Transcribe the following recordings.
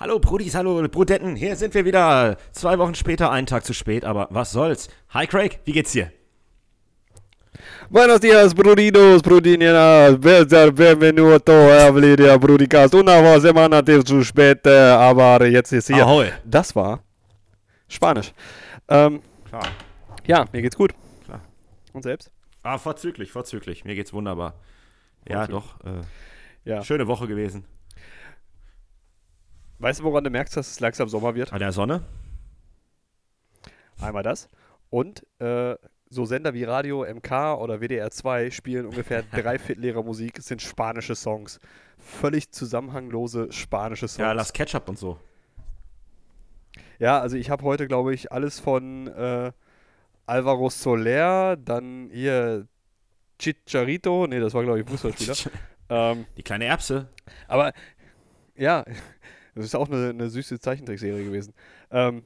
Hallo Brudis, hallo Brudetten, hier sind wir wieder. Zwei Wochen später, einen Tag zu spät, aber was soll's. Hi Craig, wie geht's dir? Buenos dias, brudinos, brudininas, benvenuto a Valeria Brudicast. Una semana zu spät, aber jetzt ist hier. Ahoi. Das war Spanisch. Ähm, Klar, ja, mir geht's gut. klar. Und selbst? Ah, vorzüglich, vorzüglich. Mir geht's wunderbar. Ja, doch. Äh, Ja. Schöne Woche gewesen. Weißt du, woran du merkst, dass es langsam Sommer wird? An der Sonne? Einmal das. Und äh, so Sender wie Radio MK oder WDR 2 spielen ungefähr drei Viertel ihrer Musik sind spanische Songs. Völlig zusammenhanglose spanische Songs. Ja, lass Ketchup und so. Ja, also ich habe heute, glaube ich, alles von äh, Alvaro Soler, dann hier Chicharito, nee, das war, glaube ich, Fußballspieler. ähm, Die kleine Erbse. aber ja, das ist auch eine, eine süße Zeichentrickserie gewesen. Ähm,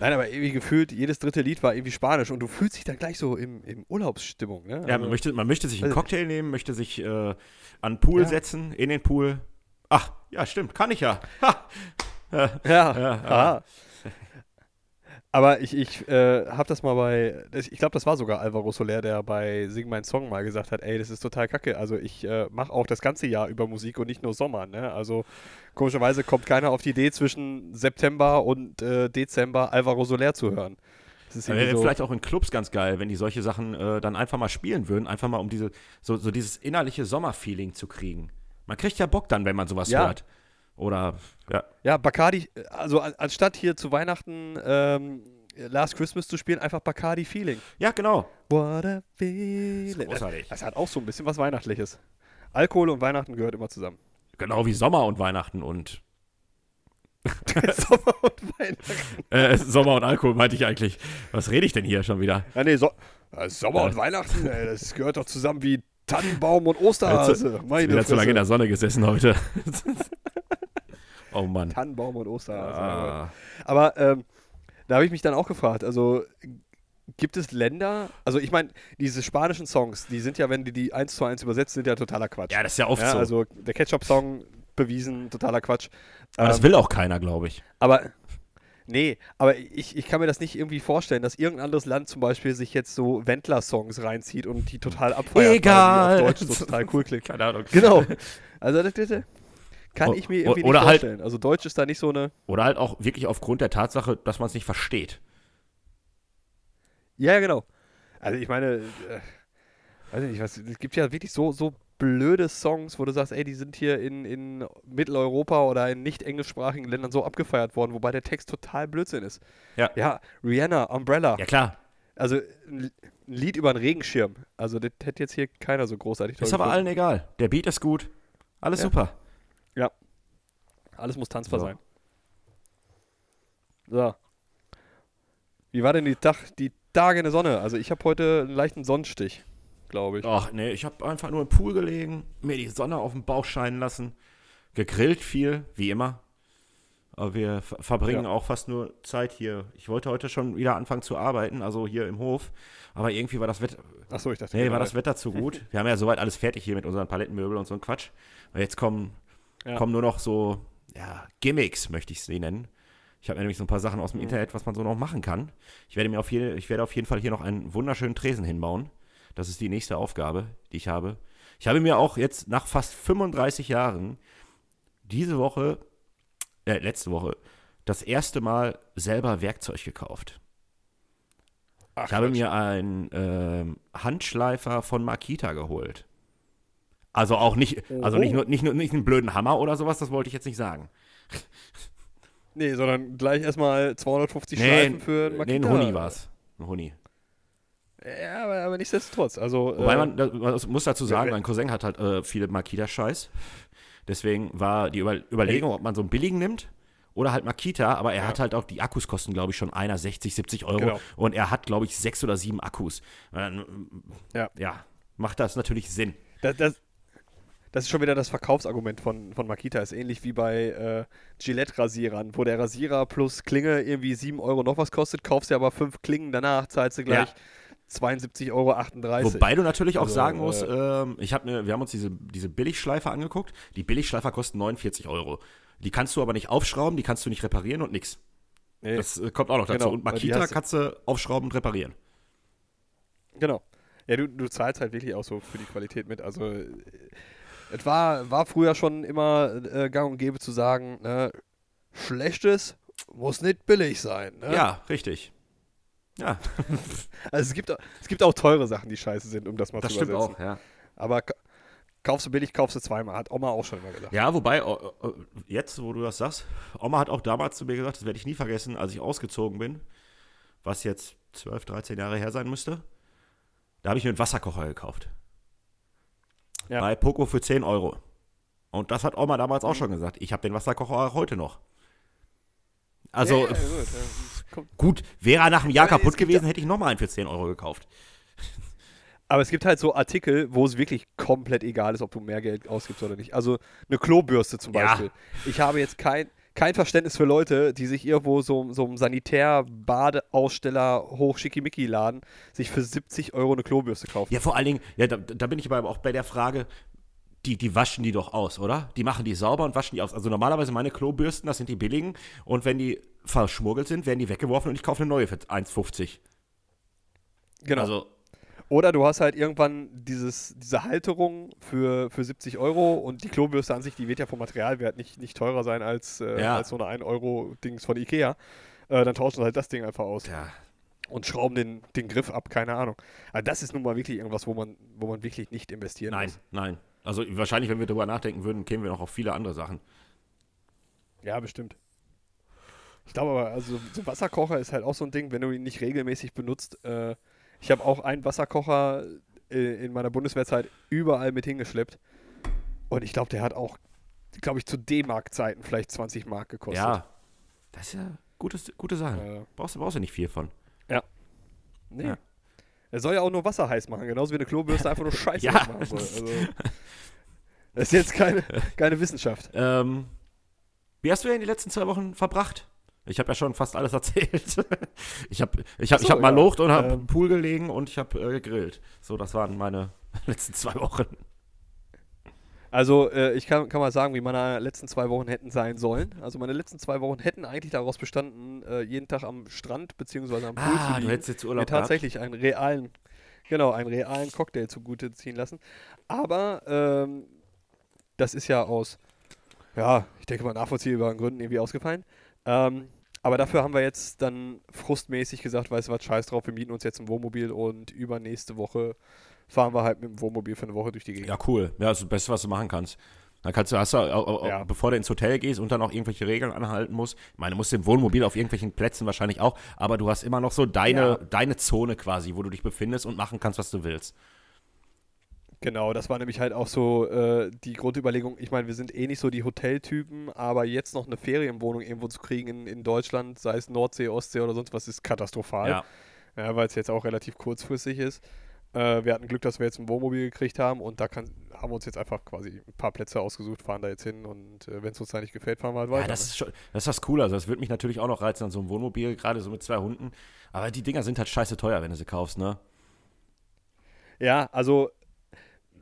nein, aber irgendwie gefühlt, jedes dritte Lied war irgendwie Spanisch und du fühlst dich dann gleich so im, im Urlaubsstimmung. Ne? Ja, Also- man möchte, man möchte sich einen Also- Cocktail nehmen, möchte sich äh, an den Pool Ja. setzen, in den Pool. Ach, ja, stimmt, kann ich ja. Ha. Ja, Ja, aha. Aber ich, ich äh, habe das mal bei, ich glaube, das war sogar Alvaro Soler, der bei Sing Mein Song mal gesagt hat, ey, das ist total kacke. Also ich äh, mache auch das ganze Jahr über Musik und nicht nur Sommer. Ne? Also komischerweise kommt keiner auf die Idee, zwischen September und äh, Dezember Alvaro Soler zu hören. Das ist Wäre so, vielleicht auch in Clubs ganz geil, wenn die solche Sachen äh, dann einfach mal spielen würden, einfach mal um diese, so, so dieses innerliche Sommerfeeling zu kriegen. Man kriegt ja Bock dann, wenn man sowas Ja. hört. Oder, ja. ja, Bacardi, also an, anstatt hier zu Weihnachten ähm, Last Christmas zu spielen, einfach Bacardi Feeling. Ja, genau. What a feeling. großartig. Das, das hat auch so ein bisschen was Weihnachtliches. Alkohol und Weihnachten gehört immer zusammen. Genau wie Sommer und Weihnachten und Sommer und Weihnachten. äh, Sommer und Alkohol meinte ich eigentlich. Was rede ich denn hier schon wieder? Ja, nee, so, äh, Sommer Ja. und Weihnachten, ey, das gehört doch zusammen wie Tannenbaum und Osterhase. Meine Wieder zu lange in der. Sonne gesessen heute. oh Mann. Tannenbaum und Osterhase. Ah. Aber ähm, da habe ich mich dann auch gefragt, also gibt es Länder, also ich meine, diese spanischen Songs, die sind ja, wenn die die eins zu eins übersetzt, sind ja totaler Quatsch. Ja, das ist ja oft Ja, so. also der Ketchup-Song bewiesen, totaler Quatsch. Aber das Ähm, will auch keiner, glaube ich. Aber nee, aber ich, ich kann mir das nicht irgendwie vorstellen, dass irgendein anderes Land zum Beispiel sich jetzt so Wendler-Songs reinzieht und die total abfeiert, Egal. auf Deutsch so total cool klingt. Keine Ahnung. Genau. Also das, das, das kann ich mir irgendwie oder nicht halt- vorstellen. Also Deutsch ist da nicht so eine. Oder halt auch wirklich aufgrund der Tatsache, dass man es nicht versteht. Ja, genau. Also ich meine, äh, weiß ich nicht, was, es gibt ja wirklich so, so blöde Songs, wo du sagst, ey, die sind hier in, in Mitteleuropa oder in nicht englischsprachigen Ländern so abgefeiert worden, wobei der Text total Blödsinn ist. Ja. Ja, Rihanna, Umbrella. Ja, klar. Also ein Lied über einen Regenschirm. Also das hätte jetzt hier keiner so großartig Ist aber gefunden. allen egal. Der Beat ist gut. Alles Ja. super. Alles muss tanzbar So. sein. So. Wie war denn die, Tag, die Tage in der Sonne? Also ich habe heute einen leichten Sonnenstich, glaube ich. Ach nee, ich habe einfach nur im Pool gelegen, mir die Sonne auf den Bauch scheinen lassen, gegrillt viel, wie immer. Aber wir ver- verbringen Ja. auch fast nur Zeit hier. Ich wollte heute schon wieder anfangen zu arbeiten, also hier im Hof. Aber irgendwie war das Wetter, Achso, ich dachte, nee, war generell. das Wetter zu gut. Wir haben ja soweit alles fertig hier mit unseren Palettenmöbeln und so ein Quatsch. Und jetzt kommen, Ja. kommen nur noch so, ja, Gimmicks, möchte ich sie nennen. Ich habe nämlich so ein paar Sachen aus dem Mhm. Internet, was man so noch machen kann. Ich werde mir auf, je, ich werde auf jeden Fall hier noch einen wunderschönen Tresen hinbauen. Das ist die nächste Aufgabe, die ich habe. Ich habe mir auch jetzt nach fast 35 Jahren diese Woche, äh, letzte Woche, das erste Mal selber Werkzeug gekauft. Ach, Ich habe Quatsch. mir einen ähm, Handschleifer von Makita geholt. Also auch nicht, also Oho. nicht nur, nicht nur nicht einen blöden Hammer oder sowas, das wollte ich jetzt nicht sagen. Nee, sondern gleich erstmal 250 Schleifen für einen nee, Makita. ein Huni war es. Ein Huni. Ja, aber, aber nichtsdestotrotz. Also, Wobei äh, man, man muss dazu sagen, mein Cousin hat halt äh, viele Makita-Scheiß. Deswegen war die Über Überlegung, ob man so einen billigen nimmt oder halt Makita, aber er Ja. hat halt auch, die Akkus kosten, glaube ich, schon einer 60, 70 Euro. Genau. Und er hat, glaube ich, sechs oder sieben Akkus. Dann, Ja. ja, macht das natürlich Sinn. das, das, das ist schon wieder das Verkaufsargument von, von Makita. Ist ähnlich wie bei äh, Gillette-Rasierern, wo der Rasierer plus Klinge irgendwie 7 Euro noch was kostet, kaufst du aber fünf Klingen, danach zahlst du gleich 72,38 Euro. Wobei du natürlich auch Also, sagen musst, äh, ich hab ne, wir haben uns diese, diese Billigschleifer angeguckt. Die Billigschleifer kosten 49 Euro. Die kannst du aber nicht aufschrauben, die kannst du nicht reparieren und nix. Nee, Das äh, kommt auch noch dazu. Genau, und Makita kannst du aufschrauben und reparieren. genau. Ja, du, du zahlst halt wirklich auch so für die Qualität mit. Also, äh, es war, war früher schon immer äh, gang und gäbe zu sagen, ne, Schlechtes muss nicht billig sein. Ne? Ja, richtig. Ja, Also es gibt, auch- es gibt auch teure Sachen, die scheiße sind, um das mal das zu stimmt übersetzen. auch, ja. Aber ka- kaufst du billig, kaufst du zweimal. Hat Oma auch schon immer gesagt. Ja, wobei, jetzt, wo du das sagst, Oma hat auch damals zu mir gesagt, das werde ich nie vergessen, als ich ausgezogen bin, was jetzt 12, 13 Jahre her sein müsste, da habe ich mir einen Wasserkocher gekauft. Ja. Bei Poco für 10 Euro. Und das hat Oma damals auch schon gesagt. Ich habe den Wasserkocher auch heute noch. Also, ja, ja, gut, ja, gut, wäre er nach einem Jahr Aber kaputt gewesen, hätte ich nochmal einen für 10 Euro gekauft. Aber es gibt halt so Artikel, wo es wirklich komplett egal ist, ob du mehr Geld ausgibst oder nicht. Also eine Klobürste zum Ja. Beispiel. Ich habe jetzt kein, kein Verständnis für Leute, die sich irgendwo so, so einem Sanitär-Badeaussteller hoch-schickimicki-Laden sich für 70 Euro eine Klobürste kaufen. Ja, vor allen Dingen, ja, da, da bin ich aber auch bei der Frage, die, die waschen die doch aus, oder? Die machen die sauber und waschen die aus. Also normalerweise meine Klobürsten, das sind die billigen. Und wenn die verschmuggelt sind, werden die weggeworfen und ich kaufe eine neue für 1,50. Genau. Also, Oder du hast halt irgendwann dieses, diese Halterung für, für 70 Euro und die Klobürste an sich, die wird ja vom Materialwert nicht, nicht teurer sein als, äh, Ja. als so eine 1-Euro-Dings von Ikea. Äh, dann tauschen sie halt das Ding einfach aus ja. und schrauben den, den Griff ab, keine Ahnung. Also das ist nun mal wirklich irgendwas, wo man, wo man wirklich nicht investieren Nein, muss. nein. Also wahrscheinlich, wenn wir darüber nachdenken würden, kämen wir noch auf viele andere Sachen. Ja, bestimmt. Ich glaube aber, also so ein Wasserkocher ist halt auch so ein Ding, wenn du ihn nicht regelmäßig benutzt. Äh, ich habe auch einen Wasserkocher äh, in meiner Bundeswehrzeit überall mit hingeschleppt. Und ich glaube, der hat auch, glaube ich, zu D-Mark-Zeiten vielleicht 20 Mark gekostet. Ja, das ist ja gutes, gute Sache. Äh, Brauchst du brauchst du nicht viel von. nee. Ja. Er soll ja auch nur Wasser heiß machen, genauso wie eine Klobürste einfach nur Scheiße Ja. machen soll. Also, das ist jetzt keine, keine Wissenschaft. Ähm, wie hast du denn die letzten zwei Wochen verbracht? Ich habe ja schon fast alles erzählt. ich habe ich hab, ich so, hab mal ja. locht und habe Ähm. im Pool gelegen und ich habe äh, gegrillt. So, das waren meine letzten zwei Wochen. Also, äh, ich kann, kann mal sagen, wie meine letzten zwei Wochen hätten sein sollen. Also, meine letzten zwei Wochen hätten eigentlich daraus bestanden, äh, jeden Tag am Strand bzw. am Pool zu Ah, liegen. du hättest jetzt mir Urlaub gehabt. tatsächlich einen realen, genau, einen realen Cocktail zugute ziehen lassen. Aber ähm, das ist ja aus, ja, ich denke mal nachvollziehbaren Gründen irgendwie ausgefallen. Ähm, aber dafür haben wir jetzt dann frustmäßig gesagt, weißt du was, scheiß drauf, wir mieten uns jetzt ein Wohnmobil und übernächste Woche fahren wir halt mit dem Wohnmobil für eine Woche durch die Gegend. Ja, cool. Ja, das ist das Beste, was du machen kannst. Dann kannst du, hast du, Ja. bevor du ins Hotel gehst und dann auch irgendwelche Regeln anhalten musst. Ich meine, du musst im Wohnmobil auf irgendwelchen Plätzen wahrscheinlich auch, aber du hast immer noch so deine, Ja. deine Zone quasi, wo du dich befindest und machen kannst, was du willst. Genau, das war nämlich halt auch so äh, die Grundüberlegung. Ich meine, wir sind eh nicht so die Hoteltypen, aber jetzt noch eine Ferienwohnung irgendwo zu kriegen in, in Deutschland, sei es Nordsee, Ostsee oder sonst was, ist katastrophal. Ja. Ja, weil es jetzt auch relativ kurzfristig ist. Äh, wir hatten Glück, dass wir jetzt ein Wohnmobil gekriegt haben und da kann, haben wir uns jetzt einfach quasi ein paar Plätze ausgesucht, fahren da jetzt hin und äh, wenn es uns da nicht gefällt, fahren wir halt weiter. Ja, das ist schon, das ist das Coole. Also, das würde mich natürlich auch noch reizen an so einem Wohnmobil, gerade so mit zwei Hunden. Aber die Dinger sind halt scheiße teuer, wenn du sie kaufst, ne? ne? ja, also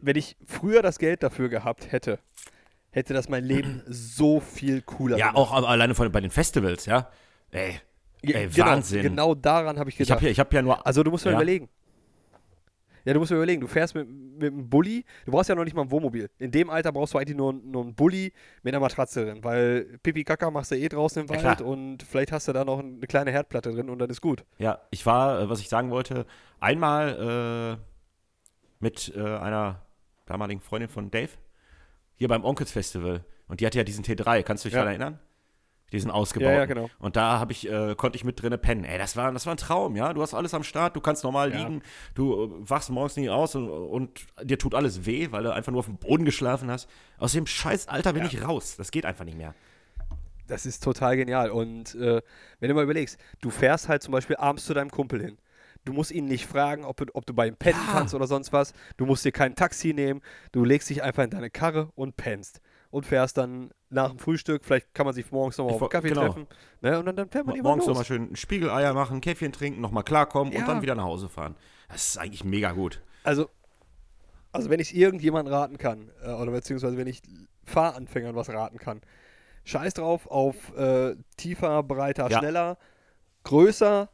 wenn ich früher das Geld dafür gehabt hätte, hätte das mein Leben so viel cooler Ja, gemacht. auch aber alleine von, bei den Festivals, ja? Ey, Ja, ey, genau, Wahnsinn. Genau daran habe ich ich gedacht. habe ja, ich hab ja nur. Also du musst mal Ja. überlegen. Ja, du musst mir überlegen, du fährst mit, mit einem Bulli, du brauchst ja noch nicht mal ein Wohnmobil. In dem Alter brauchst du eigentlich nur, nur einen Bulli mit einer Matratze drin, weil Pipi Kaka machst du eh draußen im Ja, Wald klar. und vielleicht hast du da noch eine kleine Herdplatte drin und dann ist gut. Ja, ich war, äh, was ich sagen wollte, einmal äh, mit äh, einer damaligen Freundin von Dave hier beim Onkels Festival. Und die hatte ja diesen T3, kannst du dich Ja. daran erinnern? Diesen ausgebaut. Ja, ja, genau. Und da habe ich, äh, konnte ich mit drinne pennen. Ey, das war, das war ein Traum, ja. Du hast alles am Start, du kannst normal Ja. liegen, du äh, wachst morgens nie aus und, und dir tut alles weh, weil du einfach nur auf dem Boden geschlafen hast. Aus dem scheiß Alter bin ich raus. Das geht einfach nicht mehr. Das ist total genial. Und äh, wenn du mal überlegst, du fährst halt zum Beispiel abends zu deinem Kumpel hin. Du musst ihn nicht fragen, ob, du- ob du bei ihm pennen Ja. kannst oder sonst was. Du musst dir kein Taxi nehmen. Du legst dich einfach in deine Karre und pennst. Und fährst dann nach dem Frühstück, vielleicht kann man sich morgens nochmal auf einen Kaffee genau. treffen. Ne? Und dann, dann fährt man immer Morgens nochmal schön Spiegeleier machen, Käffchen trinken, nochmal klarkommen Ja. und dann wieder nach Hause fahren. Das ist eigentlich mega gut. Also, also wenn ich irgendjemandem raten kann, äh, oder beziehungsweise wenn ich Fahranfängern was raten kann, Scheiß drauf auf äh, tiefer, breiter, Ja. schneller, größer,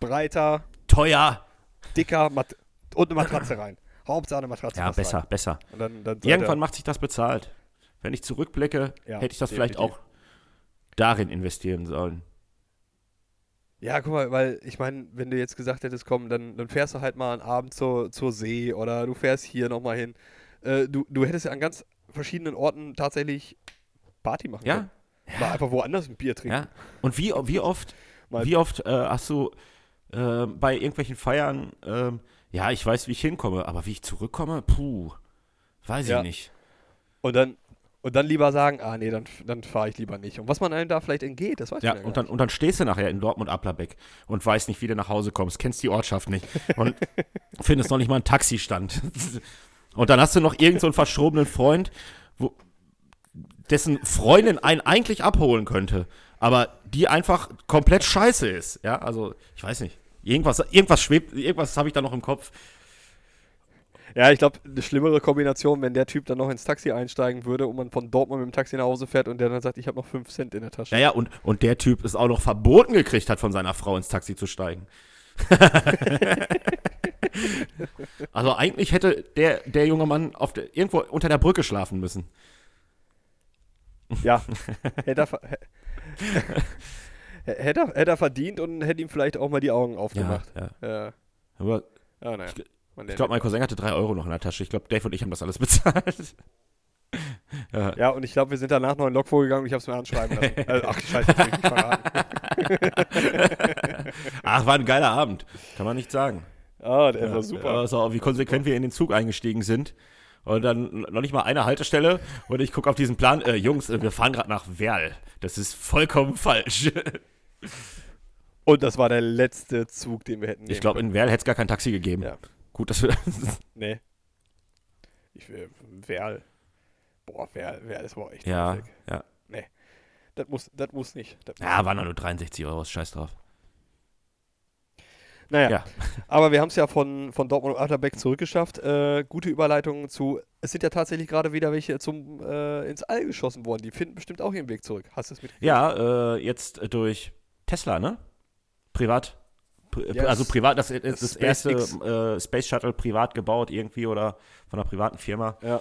breiter, Teuer. dicker Mat und eine Matratze rein. Hauptsache eine Matratze. Ja, besser, Rein. besser. Dann, dann Irgendwann macht sich das bezahlt. Wenn ich zurückblicke, Ja, hätte ich das vielleicht definitiv. auch darin investieren sollen. Ja, guck mal, weil ich meine, wenn du jetzt gesagt hättest, komm, dann, dann fährst du halt mal einen Abend zur, zur See oder du fährst hier nochmal hin. Äh, du, du hättest ja an ganz verschiedenen Orten tatsächlich Party machen Ja? können. Mal einfach woanders ein Bier trinken. Ja. Und wie, wie oft, wie oft äh, hast du äh, bei irgendwelchen Feiern, ähm, ja, ich weiß, wie ich hinkomme, aber wie ich zurückkomme, puh, weiß Ja. ich nicht. Und dann, und dann lieber sagen, ah nee, dann, dann fahre ich lieber nicht. Und was man einem da vielleicht entgeht, das weiß Ja, man ja und dann, und dann stehst du nachher in Dortmund-Applerbeck und weißt nicht, wie du nach Hause kommst, kennst die Ortschaft nicht und findest noch nicht mal einen Taxistand. Und dann hast du noch irgendeinen so einen verschrobenen Freund, wo, dessen Freundin einen eigentlich abholen könnte, aber die einfach komplett scheiße ist. Ja, also, ich weiß nicht. Irgendwas, irgendwas schwebt, irgendwas habe ich da noch im Kopf. Ja, ich glaube, eine schlimmere Kombination, wenn der Typ dann noch ins Taxi einsteigen würde und man von Dortmund mit dem Taxi nach Hause fährt und der dann sagt, ich habe noch 5 Cent in der Tasche. Naja, und, und der Typ ist auch noch verboten gekriegt hat, von seiner Frau ins Taxi zu steigen. also eigentlich hätte der, der junge Mann auf der, irgendwo unter der Brücke schlafen müssen. Ja, hätte er, hätte, er, hätte er verdient und hätte ihm vielleicht auch mal die Augen aufgemacht. ja. Ja, Aber ja naja. Ich- ich glaube, mein Cousin hatte drei Euro noch in der Tasche. Ich glaube, Dave und ich haben das alles bezahlt. ja. ja, und ich glaube, wir sind danach noch in Lok vorgegangen und ich habe es mir anschreiben lassen. äh, ach, scheiße, ich nicht verraten. Ach, war ein geiler Abend. Kann man nicht sagen. Ah, der war super. Also, wie konsequent wir in den Zug eingestiegen sind. Und dann noch nicht mal eine Haltestelle. Und ich gucke auf diesen Plan. Äh, Jungs, äh, wir fahren gerade nach Werl. Das ist vollkommen falsch. Und das war der letzte Zug, den wir hätten Ich glaube, in Werl hätte es gar kein Taxi gegeben. Ja. Gut, dass wir. Nee. Ich will, Werl. Boah, Werl, Werl, das war echt ja, ja. Das muss, das muss nicht. Das muss Ja, waren nur 63 Euro. Scheiß drauf. Naja, Ja. aber wir haben es ja von, von Dortmund und Atterbeck zurückgeschafft. Äh, gute Überleitung zu. Es sind ja tatsächlich gerade wieder welche zum, äh, ins All geschossen worden. Die finden bestimmt auch ihren Weg zurück. Hast du es mitgekriegt? Ja, äh, jetzt äh, durch Tesla, ne? Privat. Pri Ja, also das- privat, das, das, das SpaceX. erste äh, Space Shuttle privat gebaut irgendwie oder von einer privaten Firma. Ja.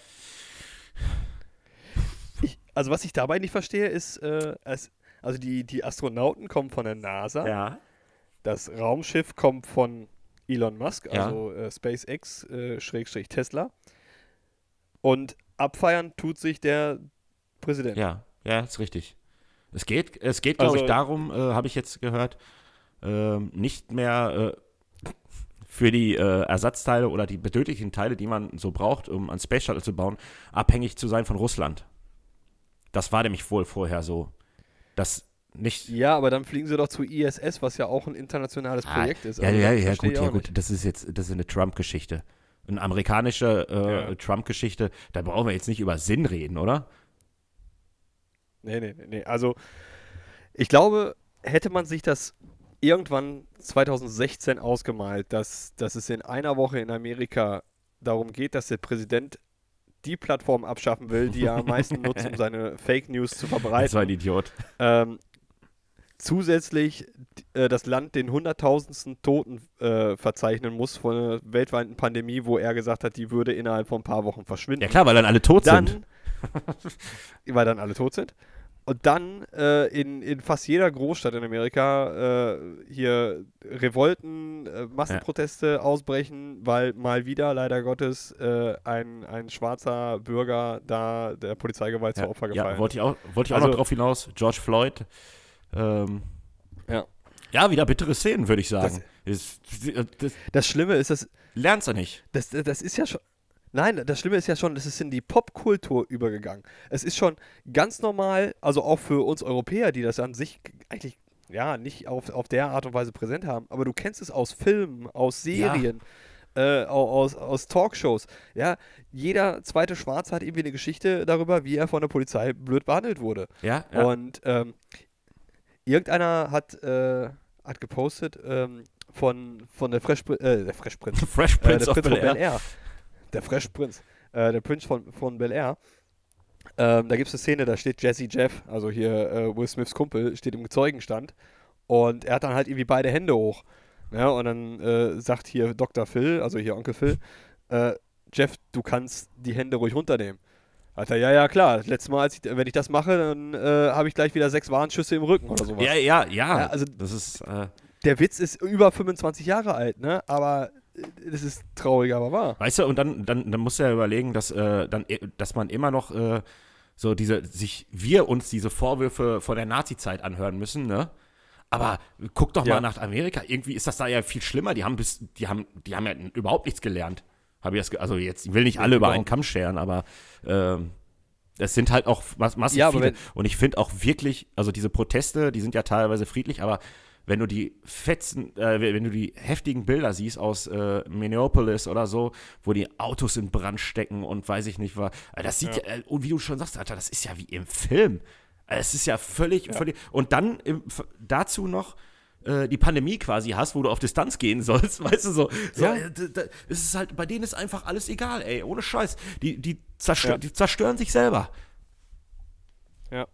Ich, also, was ich dabei nicht verstehe, ist, äh, es, also die, die Astronauten kommen von der NASA. Ja. Das Raumschiff kommt von Elon Musk, Ja. also äh, SpaceX, äh, Schrägstrich Tesla. Und abfeiern tut sich der Präsident. Ja, ja, ist richtig. Es geht, es geht, glaube Also- ich, darum, äh, habe ich jetzt gehört, ähm, nicht mehr äh, für die äh, Ersatzteile oder die benötigten Teile, die man so braucht, um ein Space Shuttle zu bauen, abhängig zu sein von Russland. Das war nämlich wohl vorher so. Das nicht. Ja, aber dann fliegen sie doch zu ISS, was ja auch ein internationales Ah, Projekt ist. Ja, Also, ja, ja, gut, ja, gut. nicht. Das ist jetzt, das ist eine Trump-Geschichte. Eine amerikanische äh, Ja. Trump-Geschichte. Da brauchen wir jetzt nicht über Sinn reden, oder? Nee, nee, nee. Also, ich glaube, hätte man sich das irgendwann 2016 ausgemalt, dass, dass es in einer Woche in Amerika darum geht, dass der Präsident die Plattform abschaffen will, die er am meisten nutzt, um seine Fake News zu Das war ein verbreiten. Idiot. Ähm, zusätzlich äh, das Land den hunderttausendsten Toten äh, verzeichnen muss von einer weltweiten Pandemie, wo er gesagt hat, die würde innerhalb von ein paar Wochen verschwinden Ja klar, weil dann alle tot dann, sind. weil dann alle tot sind. Und dann äh, in, in fast jeder Großstadt in Amerika äh, hier Revolten, äh, Massenproteste ausbrechen, weil mal wieder leider Gottes äh, ein, ein schwarzer Bürger da der Polizeigewalt Ja, zum Opfer ja, gefallen ist. wollte ich auch, wollte ich auch Also- noch drauf hinaus. George Floyd. Ähm, Ja. ja, wieder bittere Szenen, würde ich sagen. Das, das, Das Schlimme ist, dass lernst du nicht. Das, das ist ja schon. Nein, das Schlimme ist ja schon, es ist in die Popkultur übergegangen. Es ist schon ganz normal, also auch für uns Europäer, die das an sich eigentlich ja nicht auf, auf der Art und Weise präsent haben, aber du kennst es aus Filmen, aus Serien, äh, au- aus, aus Talkshows. Ja, jeder zweite Schwarze hat irgendwie eine Geschichte darüber, wie er von der Polizei blöd behandelt wurde. Ja, ja. Und ähm, irgendeiner hat, äh, hat gepostet ähm, von, von der Fresh, äh, der Fresh Prince. Fresh Äh, Prince der of Prinz von. Bel Air. Der Fresh Prinz. Äh, der Prinz von, von Bel Air. Ähm, da gibt es eine Szene, da steht Jesse Jeff, also hier äh, Will Smiths Kumpel, steht im Zeugenstand und er hat dann halt irgendwie beide Hände hoch. Ja, und dann äh, sagt hier Dr. Phil, also hier Onkel Phil, äh, Jeff, du kannst die Hände ruhig runternehmen. Hat er, ja, ja, klar. Letztes Mal, als ich, wenn ich das mache, dann äh, habe ich gleich wieder sechs Warnschüsse im Rücken oder sowas. Ja, ja, ja. Ja, also das ist. Äh, Der Witz ist über 25 Jahre alt, ne? Aber äh, das ist traurig, aber wahr. Weißt du, und dann, dann, dann musst du ja überlegen, dass, äh, dann, dass man immer noch äh, so diese, sich, wir uns diese Vorwürfe von der Nazi-Zeit anhören müssen, ne? Aber guck doch Ja. mal nach Amerika. Irgendwie ist das da ja viel schlimmer. Die haben bis, die haben, die haben ja überhaupt nichts gelernt. Habe ich das, also jetzt, ich will nicht alle über einen Kamm scheren, aber ähm, es sind halt auch mass massiv Ja, viele. Und ich finde auch wirklich, also diese Proteste, die sind ja teilweise friedlich, aber wenn du die fetzen, äh, wenn du die heftigen Bilder siehst aus äh, Minneapolis oder so, wo die Autos in Brand stecken und weiß ich nicht was, äh, das sieht ja, äh, und wie du schon sagst, Alter, das ist ja wie im Film. Es ist ja völlig, völlig, und dann im, dazu noch äh, die Pandemie quasi hast, wo du auf Distanz gehen sollst, weißt du, so, so Ja. äh, es ist halt, bei denen ist einfach alles egal, ey, ohne Scheiß. Die, die, zerstör Ja. die zerstören sich selber. Ja.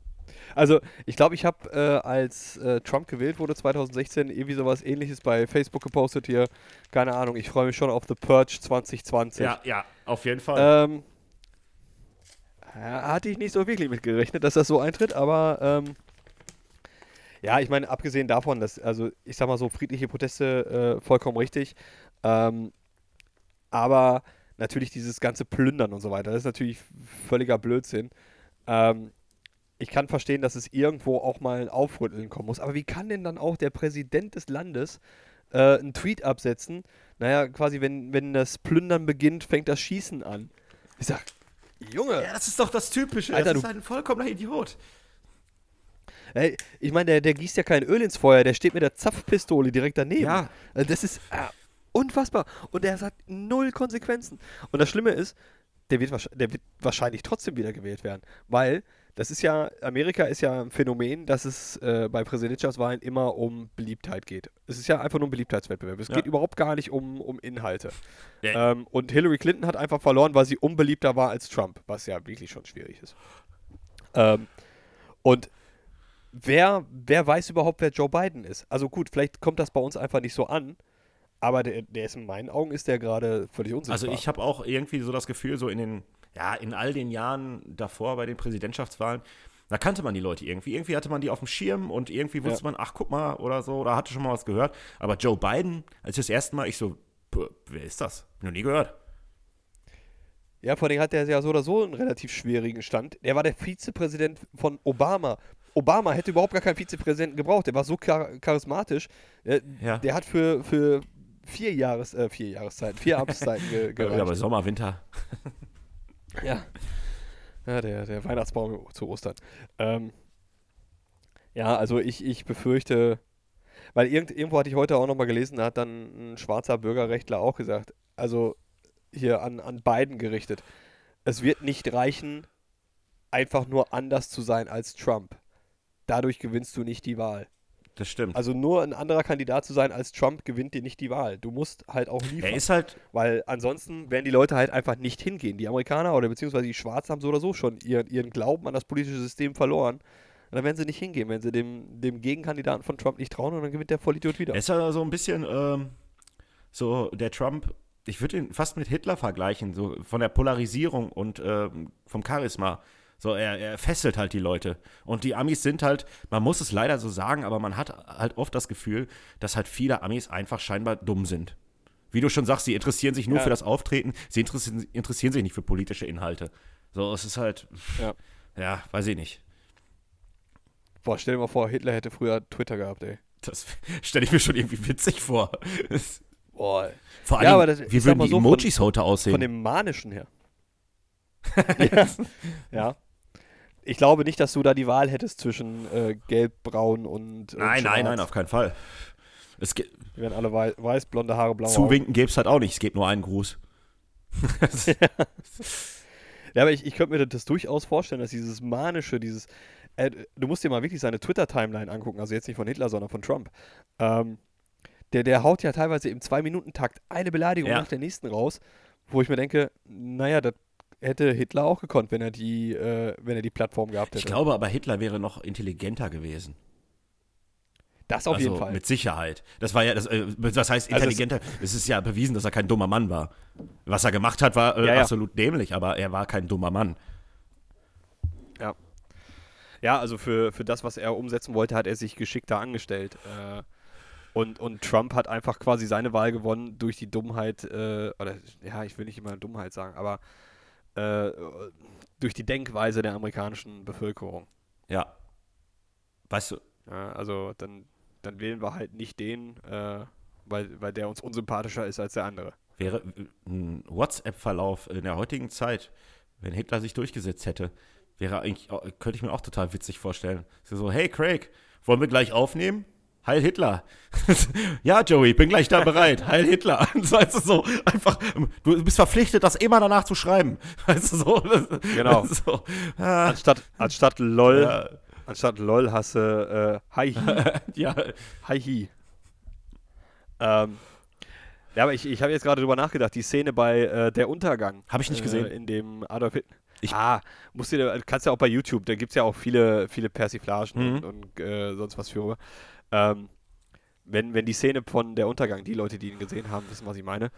Also, ich glaube, ich habe, äh, als äh, Trump gewählt wurde 2016, irgendwie sowas ähnliches bei Facebook gepostet hier. Keine Ahnung, ich freue mich schon auf The Purge 2020. Ja, ja, auf jeden Fall. Ähm, hatte ich nicht so wirklich mit gerechnet, dass das so eintritt, aber ähm, ja, ich meine, abgesehen davon, dass, also ich sag mal so, friedliche Proteste äh, vollkommen richtig, ähm, aber natürlich dieses ganze Plündern und so weiter, das ist natürlich völliger Blödsinn. Ähm, ich kann verstehen, dass es irgendwo auch mal ein Aufrütteln kommen muss, aber wie kann denn dann auch der Präsident des Landes äh, einen Tweet absetzen? Naja, quasi, wenn, wenn das Plündern beginnt, fängt das Schießen an. Ich sag, Junge, ja, das ist doch das Typische. Alter, das ist du- ein vollkommener Idiot. Ey, ich meine, der, der gießt ja kein Öl ins Feuer, der steht mit der Zapfpistole direkt daneben. Ja. Also das ist äh, unfassbar. Und der hat null Konsequenzen. Und das Schlimme ist, der wird, der wird wahrscheinlich trotzdem wieder gewählt werden. Weil das ist ja, Amerika ist ja ein Phänomen, dass es äh, bei Präsidentschaftswahlen immer um Beliebtheit geht. Es ist ja einfach nur ein Beliebtheitswettbewerb. Es Ja. geht überhaupt gar nicht um, um Inhalte. Ja. Ähm, und Hillary Clinton hat einfach verloren, weil sie unbeliebter war als Trump, was ja wirklich schon schwierig ist. Ähm, und wer, wer weiß überhaupt, wer Joe Biden ist? Also gut, vielleicht kommt das bei uns einfach nicht so an, aber der, der ist in meinen Augen ist der gerade völlig unsichtbar. Also ich habe auch irgendwie so das Gefühl, so in den, ja, in all den Jahren davor bei den Präsidentschaftswahlen, da kannte man die Leute irgendwie. Irgendwie hatte man die auf dem Schirm und irgendwie wusste Ja. man, ach, guck mal, oder so, oder hatte schon mal was gehört. Aber Joe Biden, als ich das erste Mal, ich so, "Puh, wer ist das? Noch nie gehört. Ja, vor allem hat der ja so oder so einen relativ schwierigen Stand. Der war der Vizepräsident von Obama. Obama hätte überhaupt gar keinen Vizepräsidenten gebraucht. Der war so char charismatisch. Der, Ja. der hat für, für vier Jahres, äh, vier Jahreszeiten, vier Amtszeiten ge Ja, gereicht. aber Sommer, Winter. Ja. Ja, der, der Weihnachtsbaum zu Ostern. Ähm, ja, also ich, ich befürchte, weil irgend, irgendwo hatte ich heute auch nochmal gelesen, da hat dann ein schwarzer Bürgerrechtler auch gesagt, also hier an, an Biden gerichtet, es wird nicht reichen, einfach nur anders zu sein als Trump. Dadurch gewinnst du nicht die Wahl. Das stimmt. Also nur ein anderer Kandidat zu sein als Trump gewinnt dir nicht die Wahl. Du musst halt auch liefern. er ist halt, Weil ansonsten werden die Leute halt einfach nicht hingehen. Die Amerikaner oder beziehungsweise die Schwarzen haben so oder so schon ihren, ihren Glauben an das politische System verloren. Und dann werden sie nicht hingehen, wenn sie dem, dem Gegenkandidaten von Trump nicht trauen und dann gewinnt der Vollidiot wieder. er ist ja so ein bisschen, ähm, so der Trump, ich würde ihn fast mit Hitler vergleichen, so von der Polarisierung und ähm, vom Charisma. So, er, er fesselt halt die Leute. Und die Amis sind halt, man muss es leider so sagen, aber man hat halt oft das Gefühl, dass halt viele Amis einfach scheinbar dumm sind. Wie du schon sagst, sie interessieren sich nur Ja. für das Auftreten, sie interessieren, interessieren sich nicht für politische Inhalte. So, es ist halt, Ja. ja, weiß ich nicht. Boah, stell dir mal vor, Hitler hätte früher Twitter gehabt, ey. Das stelle ich mir schon irgendwie witzig vor. Boah. Vor allem, Ja, aber das- wie würden die so, von- Emojis heute aussehen? Von dem Manischen her. ja. ja. Ich glaube nicht, dass du da die Wahl hättest zwischen äh, Gelb, Braun und. Äh, nein, nein, nein, auf keinen Fall. Es ge- Die werden alle wei weiß, blonde Haare, blaue. Zuwinken gäbe es halt auch nicht, es gibt nur einen Gruß. Ja, aber ich, ich könnte mir das durchaus vorstellen, dass dieses Manische, dieses. Äh, du musst dir mal wirklich seine Twitter-Timeline angucken, also jetzt nicht von Hitler, sondern von Trump. Ähm, der, der haut ja teilweise im Zwei-Minuten-Takt eine Beleidigung Ja. nach der nächsten raus, wo ich mir denke, naja, das hätte Hitler auch gekonnt, wenn er die, äh, wenn er die Plattform gehabt hätte. Ich glaube aber, Hitler wäre noch intelligenter gewesen. das auf also jeden Fall. Mit Sicherheit. Das war ja, das, äh, was heißt Also es- intelligenter? es ist ja bewiesen, dass er kein dummer Mann war. Was er gemacht hat, war äh, Ja, ja. absolut dämlich, aber er war kein dummer Mann. Ja. Ja, also für, für das, was er umsetzen wollte, hat er sich geschickter angestellt. Äh, und, und Trump hat einfach quasi seine Wahl gewonnen durch die Dummheit, äh, oder ja, ich will nicht immer Dummheit sagen, aber äh, durch die Denkweise der amerikanischen Bevölkerung. Ja. Weißt du, Ja, also dann, dann wählen wir halt nicht den, äh, weil, weil der uns unsympathischer ist als der andere. wäre äh, ein WhatsApp-Verlauf in der heutigen Zeit, wenn Hitler sich durchgesetzt hätte, wäre eigentlich, könnte ich mir auch total witzig vorstellen. So, hey Craig, wollen wir gleich aufnehmen? Heil Hitler. ja, Joey, bin gleich da bereit. Heil Hitler. So, Weißt du, so einfach, du bist verpflichtet, das immer danach zu schreiben. Weißt du, so. Das, Genau. So, ah, Anstatt, anstatt LOL, ja, anstatt LOL hast du äh, Hi Hi. ja, Hi Hi. Ähm, ja, aber ich, ich habe jetzt gerade drüber nachgedacht, die Szene bei äh, Der Untergang. Hab ich nicht äh, gesehen. In dem Adolf Hitler. Ich- ah, musst du kannst ja auch bei YouTube, da gibt es ja auch viele, viele Persiflagen Mhm. und, und äh, sonst was für. Ähm, wenn, wenn die Szene von Der Untergang, die Leute, die ihn gesehen haben, wissen, was ich meine,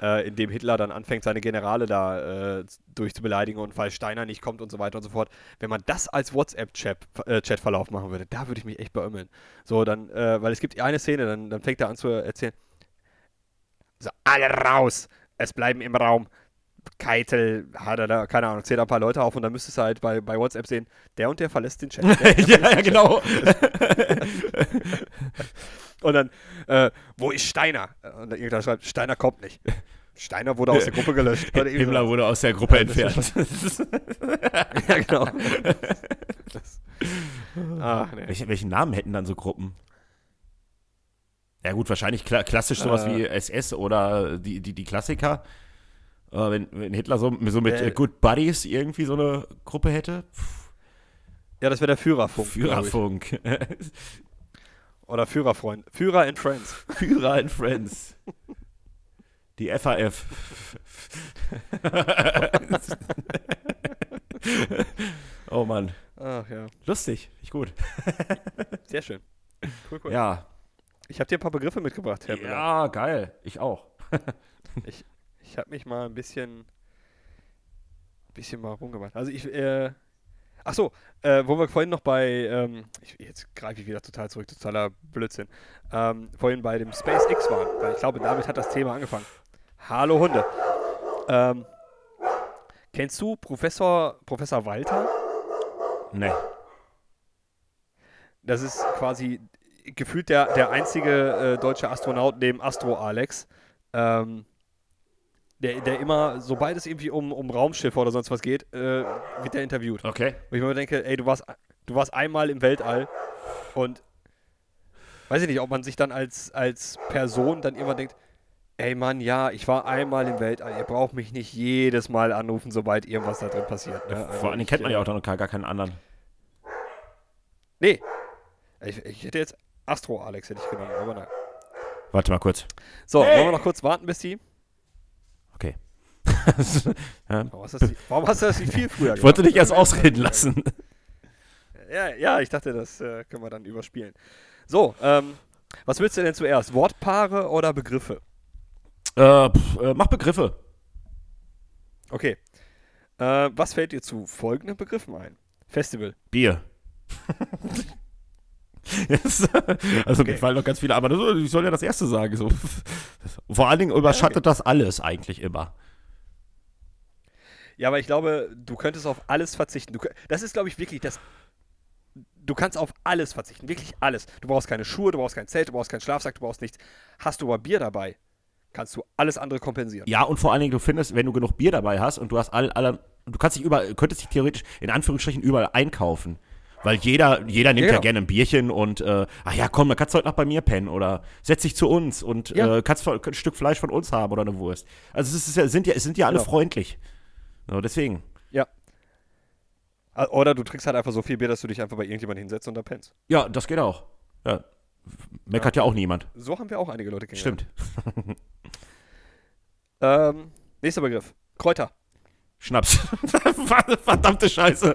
äh, in dem Hitler dann anfängt, seine Generale da äh, durchzubeleidigen und weil Steiner nicht kommt und so weiter und so fort. Wenn man das als WhatsApp-Chat-Verlauf äh, machen würde, da würde ich mich echt beömmeln. So, dann, äh, weil es gibt eine Szene, dann, dann fängt er an zu erzählen. So, alle raus! Es bleiben im Raum. Keitel, hat er da, keine Ahnung, zählt ein paar Leute auf und dann müsstest du halt bei, bei WhatsApp sehen, der und der verlässt den Chat. Ja, ja, genau. Und dann, äh, wo ist Steiner? Und dann irgendwer schreibt, Steiner kommt nicht. Steiner wurde aus der Gruppe gelöscht. Himmler wurde aus der Gruppe Ja, entfernt. ja, genau. Das, ach, nee. Welche, welchen Namen hätten dann so Gruppen? Ja gut, wahrscheinlich kla klassisch sowas Äh. wie SS oder die, die, die Klassiker. Äh, wenn, wenn Hitler so, so mit Äh. äh, Good Buddies irgendwie so eine Gruppe hätte. Pff, Ja, das wäre der Führerfunk. Führerfunk. Oder Führerfreund. Führer and Friends. Führer and Friends. Die FAF. oh Mann. Ach ja, Lustig. Ich gut. sehr schön. Cool, cool. Ja. Ich habe dir ein paar Begriffe mitgebracht, Herr Müller. Ja, geil. Ich auch. Ich habe mich mal ein bisschen, bisschen mal rumgemacht. Also ich, äh, ach so, äh, wo wir vorhin noch bei, ähm, ich, jetzt greife ich wieder total zurück, totaler Blödsinn, ähm, vorhin bei dem SpaceX waren, weil ich glaube, damit hat das Thema angefangen. Hallo Hunde. Ähm, kennst du Professor, Professor Walter? Nee. Das ist quasi gefühlt der, der einzige äh, deutsche Astronaut neben Astro Alex, ähm, der, der immer, sobald es irgendwie um, um Raumschiffe oder sonst was geht, äh, wird der interviewt. Okay. Wo ich mir denke, ey, du warst, du warst einmal im Weltall und weiß ich nicht, ob man sich dann als, als Person dann immer denkt, ey Mann, ja, ich war einmal im Weltall, ihr braucht mich nicht jedes Mal anrufen, sobald irgendwas da drin passiert. Ne? Also Vor allem ich, kennt man äh, ja auch noch gar, gar keinen anderen. Nee. Ich, ich hätte jetzt Astro Alex hätte ich genommen, aber nein. Warte mal kurz. So, Hey! wollen wir noch kurz warten, bis die. Okay. Warum hast, du das, nicht- warum hast du das nicht viel früher Ich wollte gemacht? dich erst ausreden lassen. Ja, ja, ich dachte, das äh, können wir dann überspielen. So, ähm, was willst du denn zuerst? Wortpaare oder Begriffe? Äh, pf, äh, mach Begriffe. Okay. Äh, was fällt dir zu folgenden Begriffen ein? Festival. Bier. Yes. Also Okay. mir fallen noch ganz viele, aber das, ich soll ja das erste sagen. So. Vor allen Dingen überschattet das alles eigentlich immer. Ja, aber ich glaube, du könntest auf alles verzichten. Du, das ist, glaube ich, wirklich das. Du kannst auf alles verzichten, wirklich alles. Du brauchst keine Schuhe, du brauchst kein Zelt, du brauchst keinen Schlafsack, du brauchst nichts. Hast du aber Bier dabei, kannst du alles andere kompensieren. Ja, und vor allen Dingen, du findest, wenn du genug Bier dabei hast und du hast all, alle, du kannst dich überall, könntest dich theoretisch in Anführungsstrichen überall einkaufen. Weil jeder, jeder nimmt ja, genau. gerne ein Bierchen und, äh, ach ja, komm, dann kannst du heute noch bei mir pennen oder setz dich zu uns und Ja. äh, kannst ein Stück Fleisch von uns haben oder eine Wurst. Also es, ist ja, es sind ja, es sind ja alle Genau. freundlich. So, deswegen. Ja. Oder du trinkst halt einfach so viel Bier, dass du dich einfach bei irgendjemandem hinsetzt und da pennst. Ja, das geht auch. Ja. Meckert ja. auch niemand. So haben wir auch einige Leute kennengelernt. Stimmt. Ähm, nächster Begriff. Kräuter. Schnaps. Verdammte Scheiße.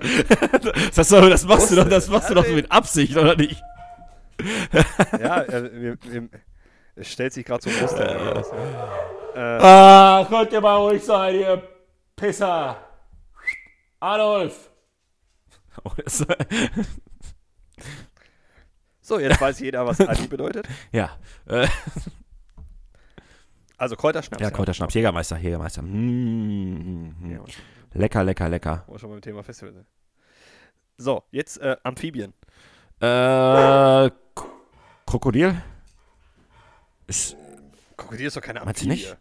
Das, das machst du doch, das machst du doch mit Absicht, oder nicht? ja, äh, wir, wir, es stellt sich gerade so heraus. Ja. Äh, ah, könnt ihr mal ruhig sein, ihr Pisser. Adolf. Oh, so, jetzt weiß jeder, was Adi bedeutet. Ja. Also Kräuterschnaps. Ja, Kräuterschnaps. Jägermeister, Jägermeister. Mmh, mmh. Ja, lecker, lecker, lecker. Wo schon beim Thema Festival sind. So, jetzt äh, Amphibien. Äh, Krokodil? Ist, Krokodil ist doch keine Amphibie. Meinst du nicht?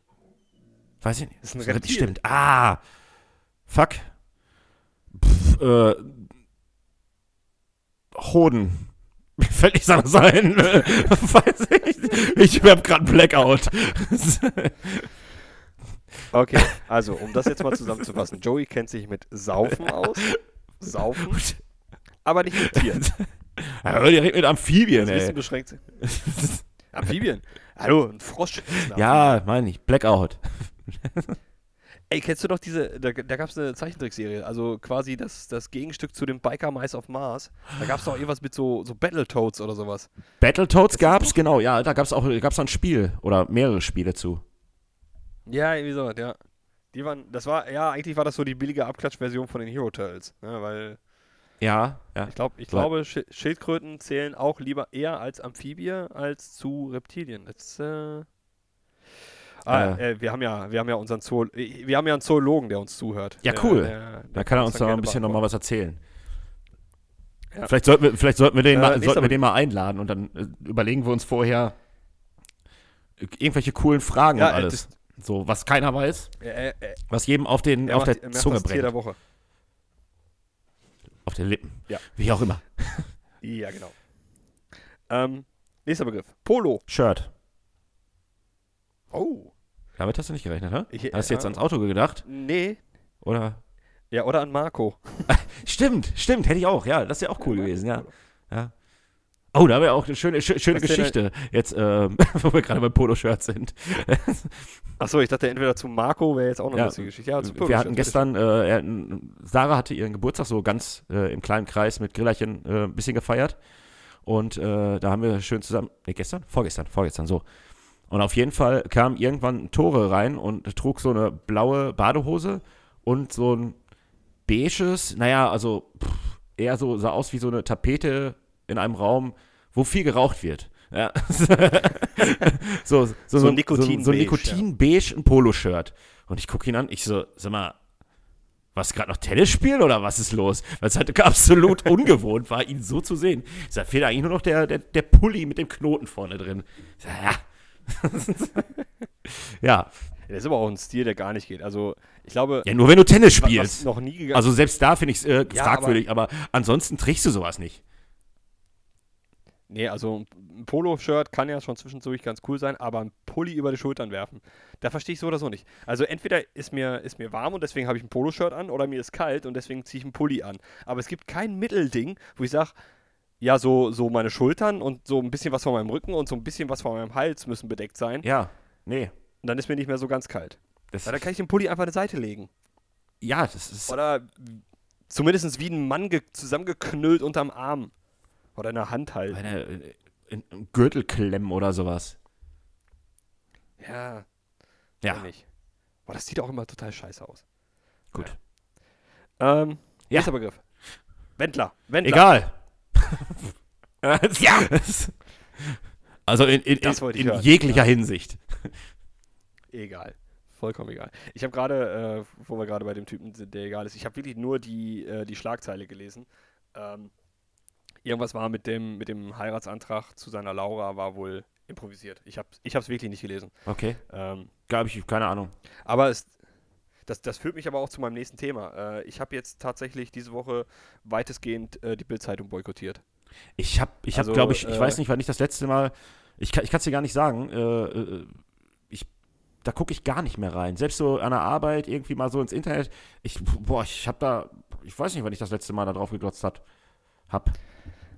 Weiß ich nicht. Das ist ein Reptil. Stimmt. Ah. Fuck. Pff, äh, Hoden. Mir fällt nichts anderes ein. Weiß ich. Ich hab gerade einen Blackout. okay, also um das jetzt mal zusammenzufassen. Joey kennt sich mit Saufen aus. Saufen. Aber nicht mit Tieren. Ja, die redet mit Amphibien, das ey. beschränkt sich. Amphibien? Hallo, ein Frosch. Ja, meine ich. Blackout. Ey, kennst du noch diese, da, da gab es eine Zeichentrickserie, also quasi das, das Gegenstück zu dem Biker Mice of Mars. Da gab es doch irgendwas mit so, so Battletoads oder sowas. Battletoads gab es, genau, ja, da gab es auch gab's ein Spiel oder mehrere Spiele zu. Ja, irgendwie so, ja. Die waren, das war, ja, eigentlich war das so die billige Abklatschversion von den Hero Turtles, ne, weil. Ja, ja. Ich, glaub, ich glaube, Schildkröten zählen auch lieber eher als Amphibie als zu Reptilien. Das, äh, Ah, äh, wir haben ja, wir haben ja unseren Zoo, wir haben ja einen Zoologen, der uns zuhört. Ja, cool. Der, der, da kann er uns noch ein bisschen nochmal was erzählen. Ja. Vielleicht, sollten wir, vielleicht sollten wir den, äh, mal, sollten wir den mal einladen und dann äh, überlegen wir uns vorher irgendwelche coolen Fragen ja, und äh, alles. so, was keiner weiß, äh, was jedem auf, den, auf macht, der Zunge brennt. der Woche. Auf den Lippen. Ja. Wie auch immer. ja, genau. Ähm, nächster Begriff. Polo. Shirt. Oh. Damit hast du nicht gerechnet, ne? Ich, hast du jetzt ans Auto gedacht? Nee. Oder? Ja, oder an Marco. stimmt, stimmt, hätte ich auch. Ja, das ist ja auch cool ja, gewesen, ja. ja. Oh, da haben wir auch eine schöne, schöne Geschichte, jetzt, ähm, wo wir gerade beim Poloshirts sind. Achso, ich dachte entweder zu Marco wäre jetzt auch noch ja, eine lustige Geschichte. Ja, zu wir hatten gestern, äh, Sarah hatte ihren Geburtstag so ganz äh, im kleinen Kreis mit Grillerchen äh, ein bisschen gefeiert. Und äh, da haben wir schön zusammen, ne, gestern? Vorgestern, vorgestern, so. Und auf jeden Fall kam irgendwann Tore rein und trug so eine blaue Badehose und so ein beiges, naja, also pff, eher so, sah aus wie so eine Tapete in einem Raum, wo viel geraucht wird. Ja. so, so, so, so, Nikotin so, so Nikotin-beige, ein Poloshirt. Und ich gucke ihn an, ich so, sag mal, was gerade noch Tennis spielen oder was ist los? Weil es halt absolut ungewohnt war, ihn so zu sehen. Sag, fehlt eigentlich nur noch der, der, der Pulli mit dem Knoten vorne drin. Ich sag, ja, ja. Das ist aber auch ein Stil, der gar nicht geht. Also, ich glaube. Ja, nur wenn du Tennis spielst. noch nie gegangen. Also, selbst da finde ich es äh, ja, fragwürdig, aber, aber, ansonsten trägst du sowas nicht. Nee, also ein Polo-Shirt kann ja schon zwischendurch ganz cool sein, aber ein Pulli über die Schultern werfen, da verstehe ich so oder so nicht. Also entweder ist mir, ist mir warm und deswegen habe ich ein Poloshirt an oder mir ist kalt und deswegen ziehe ich einen Pulli an. Aber es gibt kein Mittelding, wo ich sage, ja, so, so meine Schultern und so ein bisschen was von meinem Rücken und so ein bisschen was von meinem Hals müssen bedeckt sein. Ja, nee. Und dann ist mir nicht mehr so ganz kalt. Das Weil dann kann ich den Pulli einfach an die Seite legen. Ja, das ist. Oder zumindest wie ein Mann zusammengeknüllt unterm Arm. Oder in der Hand halten. Eine, äh, in, in Gürtel klemmen oder sowas. Ja. Ja. Nicht. Boah, das sieht auch immer total scheiße aus. Gut. Ja. Ähm, ja. Nächster Begriff. Wendler. Wendler. Egal. ja! Also in, in, in, in jeglicher ja. Hinsicht. Egal. Vollkommen egal. Ich habe gerade, äh, wo wir gerade bei dem Typen sind, der egal ist, ich habe wirklich nur die, äh, die Schlagzeile gelesen. Ähm, irgendwas war mit dem, mit dem Heiratsantrag zu seiner Laura, war wohl improvisiert. Ich habe es ich wirklich nicht gelesen. Okay. Ähm, Glaube ich, keine Ahnung. Aber es, das, das führt mich aber auch zu meinem nächsten Thema. Äh, ich habe jetzt tatsächlich diese Woche weitestgehend äh, die Bildzeitung boykottiert. Ich habe, ich also, glaube ich, ich äh, weiß nicht, wann ich das letzte Mal, ich kann es dir gar nicht sagen, äh, äh, ich, da gucke ich gar nicht mehr rein. Selbst so an der Arbeit, irgendwie mal so ins Internet. Ich, boah, ich habe da, ich weiß nicht, wann ich das letzte Mal da drauf geglotzt hat, hab.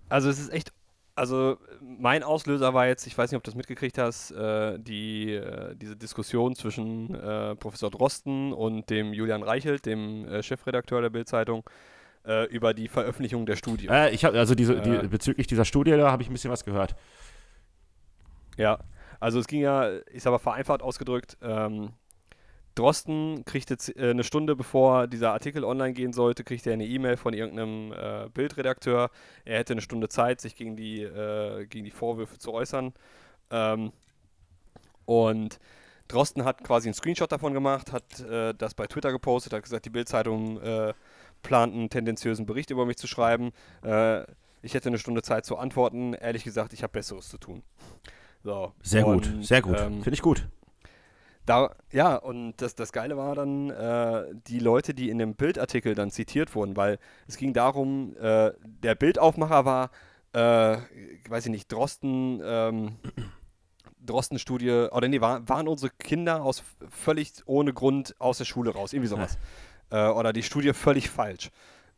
Also es ist echt Also mein Auslöser war jetzt, ich weiß nicht, ob du das mitgekriegt hast, äh, die, äh, diese Diskussion zwischen äh, Professor Drosten und dem Julian Reichelt, dem äh, Chefredakteur der Bildzeitung, äh, über die Veröffentlichung der Studie. Äh, ich habe also diese, die, bezüglich dieser Studie, da habe ich ein bisschen was gehört. Ja, also es ging ja, ist aber vereinfacht ausgedrückt, ähm, Drosten kriegt jetzt äh, eine Stunde bevor dieser Artikel online gehen sollte, kriegt er eine E-Mail von irgendeinem äh, Bildredakteur. Er hätte eine Stunde Zeit, sich gegen die, äh, gegen die Vorwürfe zu äußern. Ähm, und Drosten hat quasi einen Screenshot davon gemacht, hat äh, das bei Twitter gepostet, hat gesagt, die Bildzeitung äh, plant einen tendenziösen Bericht über mich zu schreiben. Äh, ich hätte eine Stunde Zeit zu antworten. Ehrlich gesagt, ich habe Besseres zu tun. So, Sehr gut, und, sehr gut. ähm, Finde ich gut. Da, ja, und das, das Geile war dann äh, die Leute, die in dem Bildartikel dann zitiert wurden, weil es ging darum, äh, der Bildaufmacher war, äh, weiß ich nicht, Drosten, ähm, Drosten-Studie, oder nee, war, waren unsere Kinder aus völlig ohne Grund aus der Schule raus, irgendwie sowas. Äh, oder die Studie völlig falsch.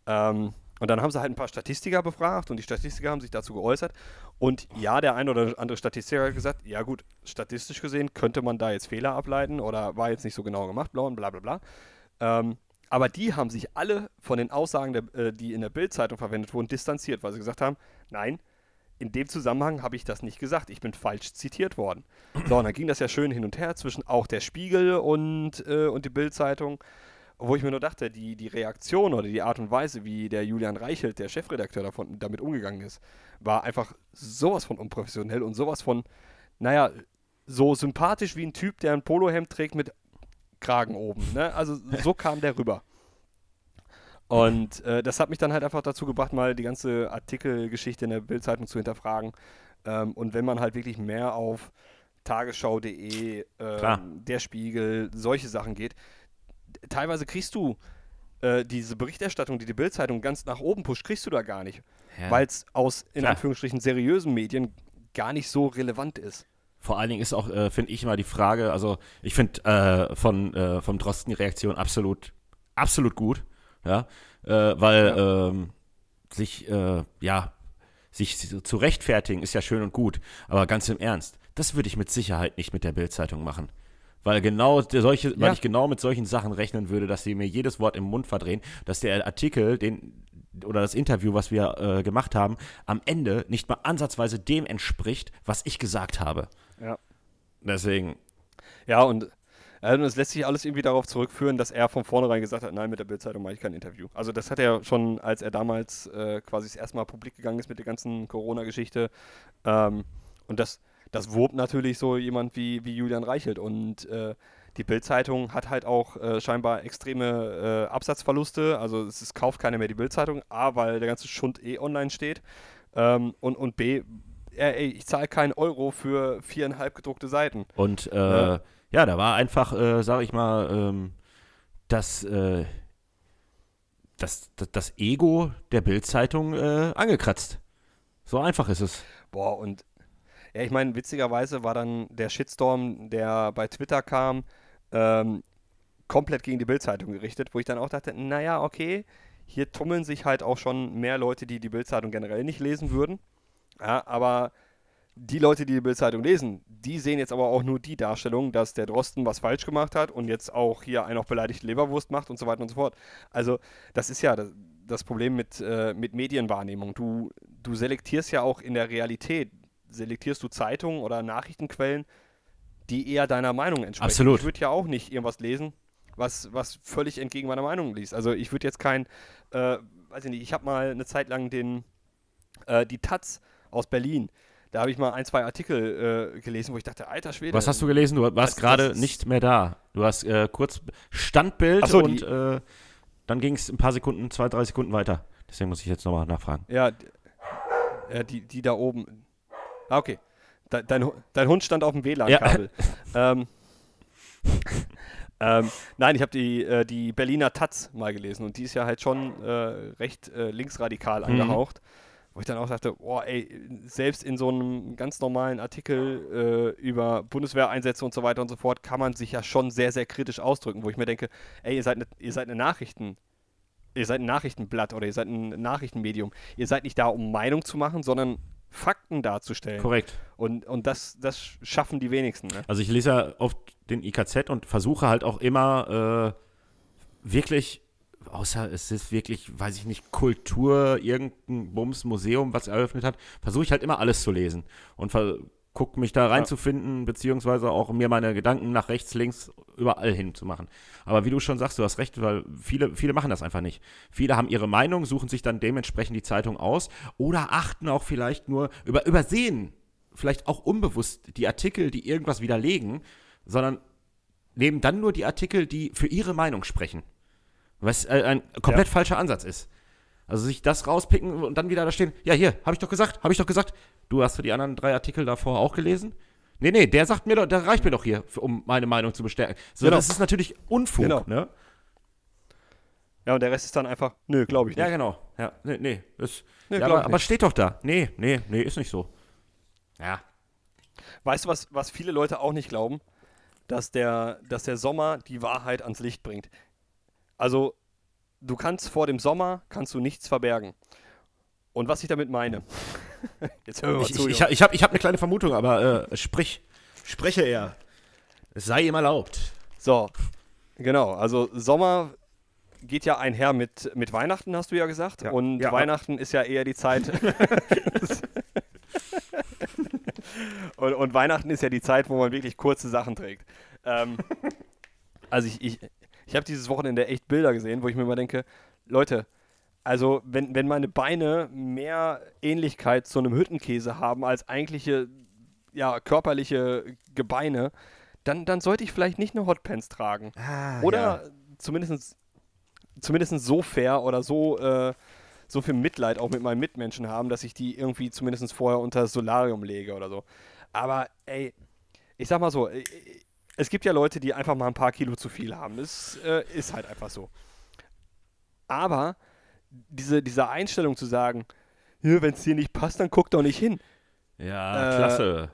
Ähm, und dann haben sie halt ein paar Statistiker befragt und die Statistiker haben sich dazu geäußert. Und ja, der ein oder andere Statistiker hat gesagt, ja gut, statistisch gesehen könnte man da jetzt Fehler ableiten oder war jetzt nicht so genau gemacht, bla bla bla. Ähm, aber die haben sich alle von den Aussagen, der, äh, die in der Bild-Zeitung verwendet wurden, distanziert, weil sie gesagt haben, nein, in dem Zusammenhang habe ich das nicht gesagt, ich bin falsch zitiert worden. So, und dann ging das ja schön hin und her zwischen auch der Spiegel und, äh, und die Bild-Zeitung. Wo ich mir nur dachte, die, die Reaktion oder die Art und Weise, wie der Julian Reichelt, der Chefredakteur davon, damit umgegangen ist, war einfach sowas von unprofessionell und sowas von, naja, so sympathisch wie ein Typ, der ein Polohemd trägt mit Kragen oben. Ne? Also so kam der rüber. Und äh, das hat mich dann halt einfach dazu gebracht, mal die ganze Artikelgeschichte in der Bildzeitung zu hinterfragen. Ähm, und wenn man halt wirklich mehr auf tagesschau.de, ähm, der Spiegel, solche Sachen geht, teilweise kriegst du äh, diese Berichterstattung, die die Bildzeitung ganz nach oben pusht, kriegst du da gar nicht, Ja. weil es aus in Klar. Anführungsstrichen seriösen Medien gar nicht so relevant ist. Vor allen Dingen ist auch, äh, finde ich immer die Frage, also ich finde äh, von äh, vom Drosten die Reaktion absolut, absolut gut, ja, äh, weil ähm, sich, äh, ja, sich zu rechtfertigen ist ja schön und gut, aber ganz im Ernst, das würde ich mit Sicherheit nicht mit der Bildzeitung machen. Weil genau solche, weil Ja. ich genau mit solchen Sachen rechnen würde, dass sie mir jedes Wort im Mund verdrehen, dass der Artikel, den oder das Interview, was wir äh, gemacht haben, am Ende nicht mal ansatzweise dem entspricht, was ich gesagt habe. Ja. Deswegen, Ja, und äh, und es lässt sich alles irgendwie darauf zurückführen, dass er von vornherein gesagt hat, nein, mit der Bildzeitung mache ich kein Interview. Also das hat er schon, als er damals äh, quasi das erste Mal publik gegangen ist mit der ganzen Corona-Geschichte. Ähm, und das, das wurbt natürlich so jemand wie, wie Julian Reichelt. Und äh, die Bildzeitung hat halt auch äh, scheinbar extreme äh, Absatzverluste. Also es ist, kauft keiner mehr die Bildzeitung, A, weil der ganze Schund eh online steht. Ähm, und, und B, ey, ich zahle keinen Euro für viereinhalb gedruckte Seiten. und äh, Ja. ja. da war einfach, äh, sag ich mal, ähm, das, äh, das, das, das Ego der Bildzeitung äh, angekratzt. So einfach ist es. Boah, und ja, ich meine, witzigerweise war dann der Shitstorm, der bei Twitter kam, ähm, komplett gegen die Bildzeitung gerichtet, wo ich dann auch dachte, naja, okay, hier tummeln sich halt auch schon mehr Leute, die die Bildzeitung generell nicht lesen würden. Ja, aber die Leute, die die Bildzeitung lesen, die sehen jetzt aber auch nur die Darstellung, dass der Drosten was falsch gemacht hat und jetzt auch hier einen auf beleidigte Leberwurst macht und so weiter und so fort. Also, das ist ja das, das Problem mit, äh, mit Medienwahrnehmung. Du, du selektierst ja auch in der Realität, selektierst du Zeitungen oder Nachrichtenquellen, die eher deiner Meinung entsprechen. Absolut. Ich würde ja auch nicht irgendwas lesen, was, was völlig entgegen meiner Meinung liest. Also ich würde jetzt kein, äh, weiß ich nicht, ich habe mal eine Zeit lang den, äh, die Taz aus Berlin, da habe ich mal ein, zwei Artikel äh, gelesen, wo ich dachte, alter Schwede. Was hast du gelesen? Du warst gerade nicht mehr da. Du hast äh, kurz Standbild so, und äh, dann ging es ein paar Sekunden, zwei, drei Sekunden weiter. Deswegen muss ich jetzt nochmal nachfragen. Ja, ja die, die da oben. Ah, okay. De, dein, dein Hund stand auf dem WLAN-Kabel. ähm, ähm, nein, ich habe die, äh, die Berliner Taz mal gelesen und die ist ja halt schon äh, recht äh, linksradikal Mhm. angehaucht. Wo ich dann auch dachte, boah, ey, selbst in so einem ganz normalen Artikel äh, über Bundeswehreinsätze und so weiter und so fort kann man sich ja schon sehr, sehr kritisch ausdrücken, wo ich mir denke, ey, ihr seid eine, ihr seid eine Nachrichten, ihr seid ein Nachrichtenblatt oder ihr seid ein Nachrichtenmedium. Ihr seid nicht da, um Meinung zu machen, sondern Fakten darzustellen. Korrekt. Und, und das, das schaffen die wenigsten. Ne? Also ich lese ja oft den IKZ und versuche halt auch immer äh, wirklich, außer es ist wirklich, weiß ich nicht, Kultur, irgendein Bums, Museum, was eröffnet hat, versuche ich halt immer alles zu lesen und gucke mich da reinzufinden, ja. beziehungsweise auch mir meine Gedanken nach rechts, links, überall hin zu machen. Aber wie du schon sagst, du hast recht, weil viele, viele machen das einfach nicht. Viele haben ihre Meinung, suchen sich dann dementsprechend die Zeitung aus oder achten auch vielleicht nur über übersehen, vielleicht auch unbewusst die Artikel, die irgendwas widerlegen, sondern nehmen dann nur die Artikel, die für ihre Meinung sprechen. Was äh, ein komplett ja. falscher Ansatz ist. Also sich das rauspicken und dann wieder da stehen, ja hier, habe ich doch gesagt, habe ich doch gesagt. Du hast für die anderen drei Artikel davor auch gelesen? Nee, nee, der sagt mir doch, der reicht mir doch hier, um meine Meinung zu bestärken. So, genau. das ist natürlich Unfug, genau. ne? Ja, und der Rest ist dann einfach, nö, glaube ich nicht. Ja, genau. Ja, nee, nee. Ist, nee ja, aber, aber, steht doch da. Nee, nee, nee, ist nicht so. Ja. Weißt du, was, was viele Leute auch nicht glauben? Dass der, dass der Sommer die Wahrheit ans Licht bringt. Also, du kannst vor dem Sommer, kannst du nichts verbergen. Und was ich damit meine. Jetzt hören wir ich, zu. Ich, ich, ich habe ich hab eine kleine Vermutung, aber äh, sprich, spreche er. Es sei ihm erlaubt. So, genau. Also Sommer geht ja einher mit, mit Weihnachten, hast du ja gesagt. Ja. Und ja, Weihnachten ist ja eher die Zeit. und, und, Weihnachten ist ja die Zeit, wo man wirklich kurze Sachen trägt. Ähm, also ich, ich, ich habe dieses Wochenende echt Bilder gesehen, wo ich mir immer denke, Leute, also, wenn, wenn meine Beine mehr Ähnlichkeit zu einem Hüttenkäse haben als eigentliche ja, körperliche Gebeine, dann, dann sollte ich vielleicht nicht eine Hotpants tragen. Ah, oder ja. zumindest, zumindest so fair oder so, äh, so viel Mitleid auch mit meinen Mitmenschen haben, dass ich die irgendwie zumindest vorher unter das Solarium lege oder so. Aber ey, ich sag mal so, äh, es gibt ja Leute, die einfach mal ein paar Kilo zu viel haben. Das äh, ist halt einfach so. Aber diese, diese Einstellung zu sagen, wenn es dir nicht passt, dann guck doch nicht hin. Ja, äh, klasse.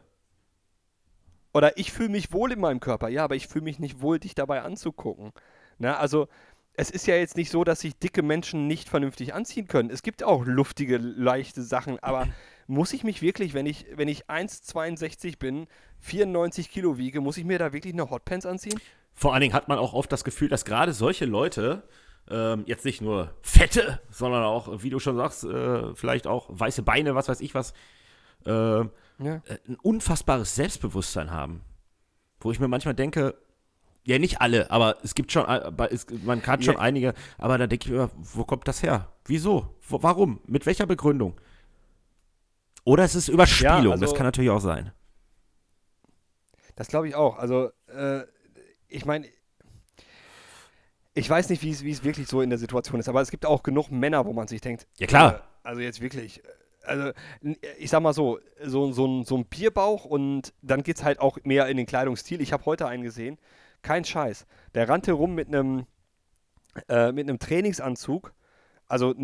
Oder ich fühle mich wohl in meinem Körper, ja, aber ich fühle mich nicht wohl, dich dabei anzugucken. Na, also es ist ja jetzt nicht so, dass sich dicke Menschen nicht vernünftig anziehen können. Es gibt auch luftige, leichte Sachen, aber muss ich mich wirklich, wenn ich, wenn ich 1,62 bin, 94 Kilo wiege, muss ich mir da wirklich eine Hotpants anziehen? Vor allen Dingen hat man auch oft das Gefühl, dass gerade solche Leute ähm, jetzt nicht nur fette, sondern auch, wie du schon sagst, äh, vielleicht auch weiße Beine, was weiß ich was, äh, ja. Ein unfassbares Selbstbewusstsein haben. Wo ich mir manchmal denke, ja, nicht alle, aber es gibt schon, äh, man kann schon ja. einige, aber da denke ich mir, wo kommt das her? Wieso? Wo, warum? Mit welcher Begründung? Oder es ist Überspielung, ja, also, das kann natürlich auch sein. Das glaube ich auch. Also, äh, ich meine, ich weiß nicht, wie es wirklich so in der Situation ist, aber es gibt auch genug Männer, wo man sich denkt, ja klar. Äh, also jetzt wirklich, äh, also ich sag mal so, so, so, ein, so ein Bierbauch und dann geht es halt auch mehr in den Kleidungsstil. Ich habe heute einen gesehen, kein Scheiß. Der rannte rum mit einem äh, mit einem Trainingsanzug, also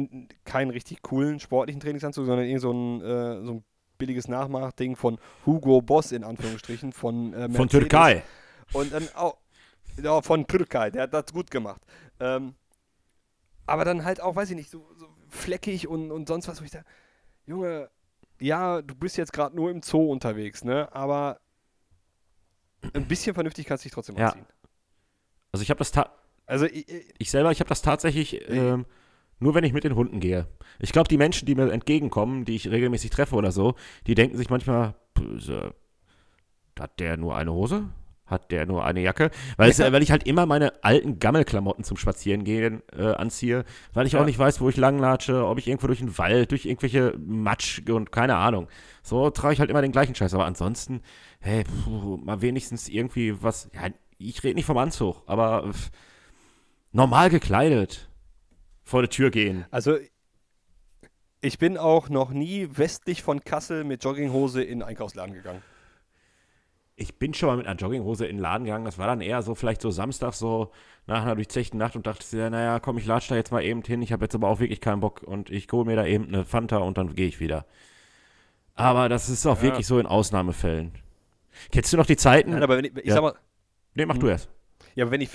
keinen richtig coolen sportlichen Trainingsanzug, sondern irgend so ein, äh, so ein billiges Nachmachding von Hugo Boss in Anführungsstrichen von äh, Von Türkei. Und dann auch ja, von Türkei, der hat das gut gemacht. Ähm, aber dann halt auch, weiß ich nicht, so, so fleckig und, und sonst was, wo ich da, Junge, ja, du bist jetzt gerade nur im Zoo unterwegs, ne? Aber ein bisschen vernünftig kannst du dich trotzdem ja. Also ich habe das also ich, ich, selber, ich habe das tatsächlich ähm, nur, wenn ich mit den Hunden gehe. Ich glaube, die Menschen, die mir entgegenkommen, die ich regelmäßig treffe oder so, die denken sich manchmal, hat der nur eine Hose? hat der nur eine Jacke. Weil, ja. es, weil ich halt immer meine alten Gammelklamotten zum Spazierengehen äh, anziehe, weil ich ja. auch nicht weiß, wo ich langlatsche, ob ich irgendwo durch den Wald, durch irgendwelche Matsch und keine Ahnung. So trage ich halt immer den gleichen Scheiß. Aber ansonsten, hey, puh, mal wenigstens irgendwie was. Ja, ich rede nicht vom Anzug, aber normal gekleidet vor die Tür gehen. Also ich bin auch noch nie westlich von Kassel mit Jogginghose in den Einkaufsladen gegangen ich bin schon mal mit einer Jogginghose in den Laden gegangen. Das war dann eher so, vielleicht so Samstag, so nach einer durchzechten Nacht und dachte ja, naja, komm, ich latsch da jetzt mal eben hin. Ich habe jetzt aber auch wirklich keinen Bock und ich hole mir da eben eine Fanta und dann gehe ich wieder. Aber das ist auch ja. wirklich so in Ausnahmefällen. Kennst du noch die Zeiten? Nein, aber wenn ich, ich ja. sag mal. Nee, mach hm. du erst. Ja, aber wenn ich,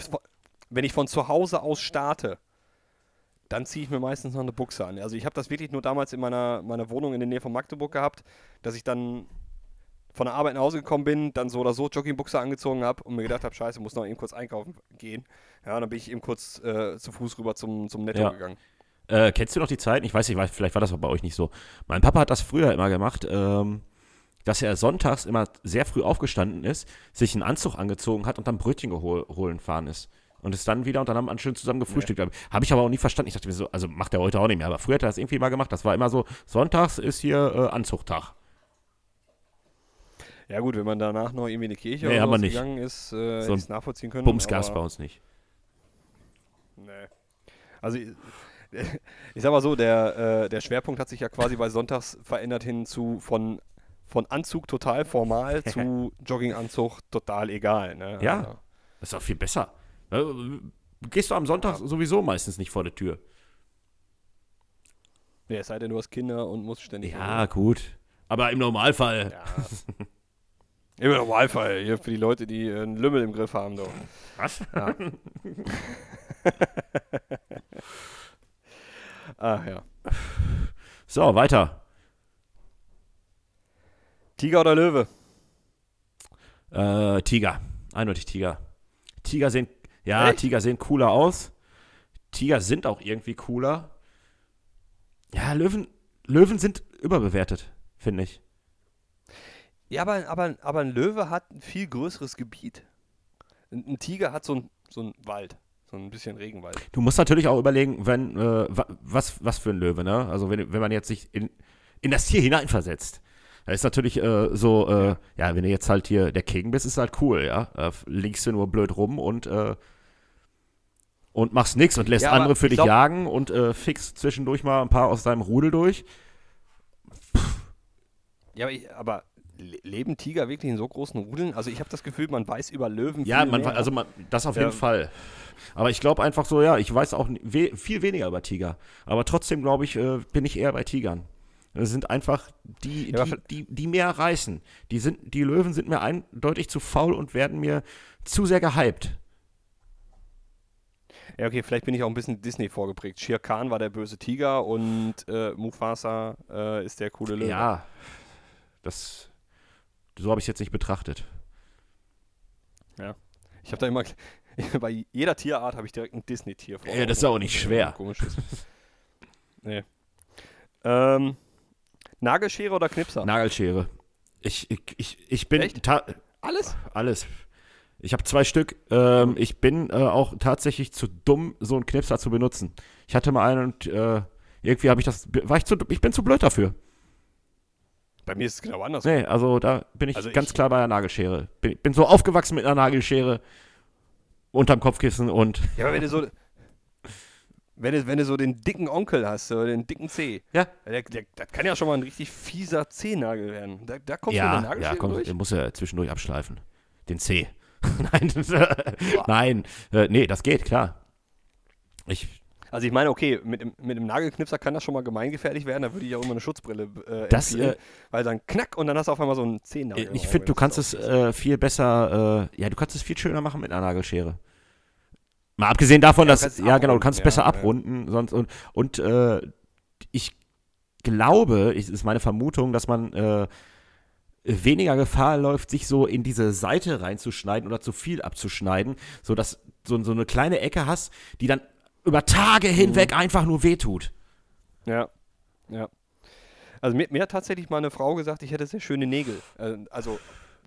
wenn ich von zu Hause aus starte, dann ziehe ich mir meistens noch eine Buchse an. Also ich habe das wirklich nur damals in meiner, meiner Wohnung in der Nähe von Magdeburg gehabt, dass ich dann von der Arbeit nach Hause gekommen bin, dann so oder so Joggingbuchse angezogen habe und mir gedacht habe, scheiße, muss noch eben kurz einkaufen gehen. Ja, und dann bin ich eben kurz äh, zu Fuß rüber zum, zum Netto Ja. gegangen. Äh, kennst du noch die Zeiten? Ich weiß nicht, vielleicht war das auch bei euch nicht so. Mein Papa hat das früher immer gemacht, ähm, dass er sonntags immer sehr früh aufgestanden ist, sich einen Anzug angezogen hat und dann Brötchen gehol holen fahren ist. Und es dann wieder und dann haben wir schön zusammen gefrühstückt. Habe ich aber auch nie verstanden. Ich dachte mir so, also macht er heute auch nicht mehr. Aber früher hat er das irgendwie mal gemacht. Das war immer so, sonntags ist hier äh, Anzugtag. Ja gut, wenn man danach noch irgendwie in die Kirche Nee, oder nicht. gegangen ist, äh, So hätte nachvollziehen können. Bumsgas aber- bei uns nicht. Nee. Also ich, ich sag mal so, der, äh, der Schwerpunkt hat sich ja quasi bei Sonntags verändert hin zu von, von Anzug total formal zu Jogginganzug total egal. Ne? Ja. Also, Das ist auch viel besser. Äh, Gehst du am Sonntag sowieso meistens nicht vor der Tür. nee, es sei denn, du hast Kinder und musst ständig. Ja, gut. Aber im Normalfall. Ja. Im Normalfall, hier für die Leute, die äh, einen Lümmel im Griff haben, doch. Was? Ja. Ach ja. So, weiter. Tiger oder Löwe? Äh, Tiger. Eindeutig Tiger. Tiger sehen, ja, Echt? Tiger sehen cooler aus. Tiger sind auch irgendwie cooler. Ja, Löwen, Löwen sind überbewertet, finde ich. Ja, aber, aber, aber ein Löwe hat ein viel größeres Gebiet. Ein, ein Tiger hat so ein, so ein Wald, so ein bisschen Regenwald. Du musst natürlich auch überlegen, wenn, äh, wa- was, was für ein Löwe, ne? Also wenn, wenn man jetzt sich in, in das Tier hineinversetzt. Da ist natürlich äh, so, äh, ja. wenn du jetzt halt hier der King bist, ist halt cool, ja. Äh, liegst du nur blöd rum und, äh, und machst nichts und lässt Ja, andere für ich dich glaub- jagen und äh, fixst zwischendurch mal ein paar aus deinem Rudel durch. Ja, aber, ich, aber le- leben Tiger wirklich in so großen Rudeln? Also ich habe das Gefühl, man weiß über Löwen Ja, viel man, also man, das auf Ja. jeden Fall. Aber ich glaube einfach so, ja, ich weiß auch we viel weniger über Tiger. Aber trotzdem, glaube ich, äh, bin ich eher bei Tigern. Das sind einfach die, Ja, die, die, die mehr reißen. Die, sind, die Löwen sind mir eindeutig zu faul und werden mir zu sehr gehypt. Ja, okay, vielleicht bin ich auch ein bisschen Disney vorgeprägt. Shere Khan war der böse Tiger und äh, Mufasa äh, ist der coole Löwe. Ja, das, so habe ich es jetzt nicht betrachtet. Ich habe da immer, bei jeder Tierart habe ich direkt ein Disney-Tier vor. Ja, das ist auch nicht schwer. Komisch ist. Nee. Ähm, Nagelschere oder Knipser? Nagelschere. Ich, ich, ich, ich bin Alles? alles. Ich habe zwei Stück. Ähm, ich bin äh, auch tatsächlich zu dumm, so einen Knipser zu benutzen. Ich hatte mal einen und äh, irgendwie habe ich das. War ich zu. Ich bin zu blöd dafür. Bei mir ist es genau anders. Nee, also da bin ich Also ganz ich- klar bei der Nagelschere. Bin, bin so aufgewachsen mit einer Nagelschere unterm Kopfkissen und. Ja, aber wenn du so. Wenn du, wenn du so den dicken Onkel hast, so den dicken C, Ja. der, der, das kann ja schon mal ein richtig fieser Zehennagel werden. Da, da mit Ja, der Nagelschere ja, komm, durch. den muss er zwischendurch abschleifen. Den C. Nein, das, äh, nein, äh, nee, das geht, klar. Ich, Also ich meine, okay, mit, dem- mit dem Nagelknipser kann das schon mal gemeingefährlich werden, da würde ich auch immer eine Schutzbrille äh, Das, äh, weil dann knack und dann hast du auf einmal so einen Zehennagel. ich finde, du kannst es äh, viel besser, äh, ja, du kannst es viel schöner machen mit einer Nagelschere. Mal abgesehen davon, Ja, dass, es ja genau, du kannst es besser abrunden, sonst und, und äh, ich glaube, ich, ist meine Vermutung, dass man äh, weniger Gefahr läuft, sich so in diese Seite reinzuschneiden oder zu viel abzuschneiden, sodass so, so eine kleine Ecke hast, die dann über Tage Mhm. hinweg einfach nur wehtut. Ja, ja. Also mir, mir hat tatsächlich mal eine Frau gesagt, ich hätte sehr schöne Nägel. Äh, also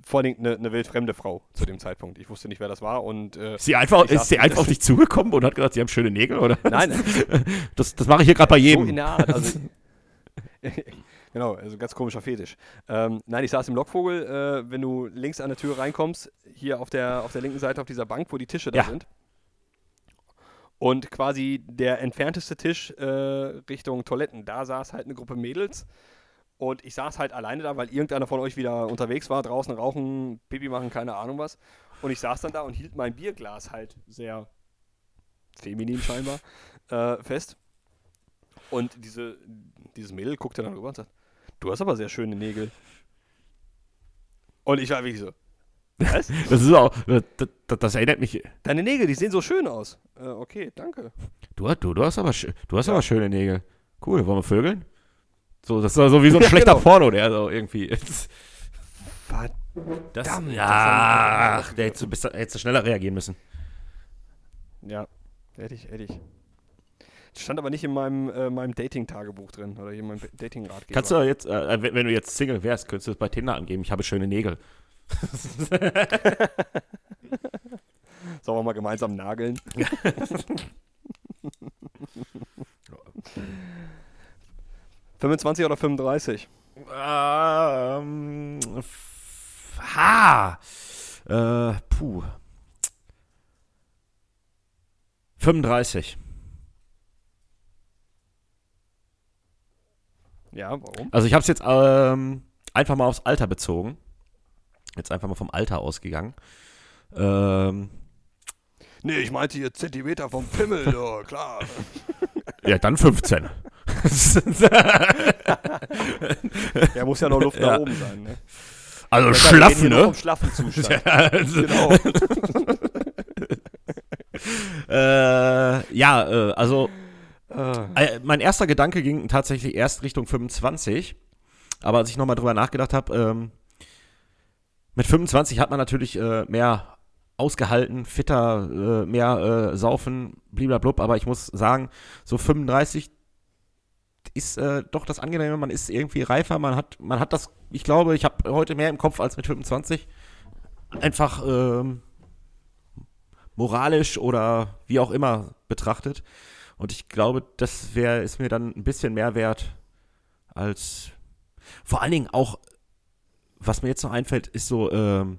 vor allem eine, eine wildfremde Frau zu dem Zeitpunkt. Ich wusste nicht, wer das war und äh, Ist sie einfach, ist sie einfach auf dich zugekommen und hat gesagt, sie haben schöne Nägel, oder? nein, Das, das mache ich hier gerade bei so jedem. in der Art. Also, genau, also ganz komischer Fetisch. Ähm, nein, ich saß im Lockvogel, äh, wenn du links an der Tür reinkommst, hier auf der, auf der linken Seite auf dieser Bank, wo die Tische da Ja. sind. Und quasi der entfernteste Tisch äh, Richtung Toiletten, da saß halt eine Gruppe Mädels. Und ich saß halt alleine da, weil irgendeiner von euch wieder unterwegs war, draußen rauchen, Pipi machen, keine Ahnung was. Und ich saß dann da und hielt mein Bierglas halt sehr feminin scheinbar äh, fest. Und diese, dieses Mädel guckte dann rüber und sagt, du hast aber sehr schöne Nägel. Und ich war wirklich so, Was? Das ist auch, das, das, erinnert mich. Deine Nägel, die sehen so schön aus. Äh, okay, danke. Du, du, du hast aber, du hast aber schöne Nägel. Cool, wollen wir vögeln? So, das ist so wie so ein Ja, schlechter genau. Porno, der so irgendwie. Verdammt. Das, ja, ach, der hättest du, hättest du schneller reagieren müssen. Ja, hätte ich, hätte ich. Stand aber nicht in meinem, äh, meinem Dating-Tagebuch drin oder in meinem Dating-Ratgeber. Kannst du jetzt, äh, wenn, wenn du jetzt Single wärst, könntest du es bei Tinder angeben, ich habe schöne Nägel. Sollen wir mal gemeinsam nageln? ...25 oder 35? Ähm, ha! Äh, puh. 35. Ja, warum? Also ich habe es jetzt ähm, einfach mal aufs Alter bezogen. Jetzt einfach mal vom Alter ausgegangen. Ähm, Nee, ich meinte hier Zentimeter vom Pimmel, ja, klar. ja, dann 15. Ja, muss ja noch Luft Ja. nach oben sein, ne? Also Ja, hier noch ne? Vom schlaffen Zustand. Also, genau. äh, ja, äh, also Ah. Äh, mein erster Gedanke ging tatsächlich erst Richtung 25. Aber als ich nochmal drüber nachgedacht habe, ähm, mit 25 hat man natürlich äh, mehr ausgehalten, fitter, äh, mehr äh, saufen, bliblablub. Aber ich muss sagen, so 35 ist äh, doch das Angenehme. Man ist irgendwie reifer. Man hat, man hat das, ich glaube, ich habe heute mehr im Kopf als mit 25. Einfach ähm, moralisch oder wie auch immer betrachtet. Und ich glaube, das wäre, ist mir dann ein bisschen mehr wert als vor allen Dingen auch, was mir jetzt noch einfällt, ist so ähm,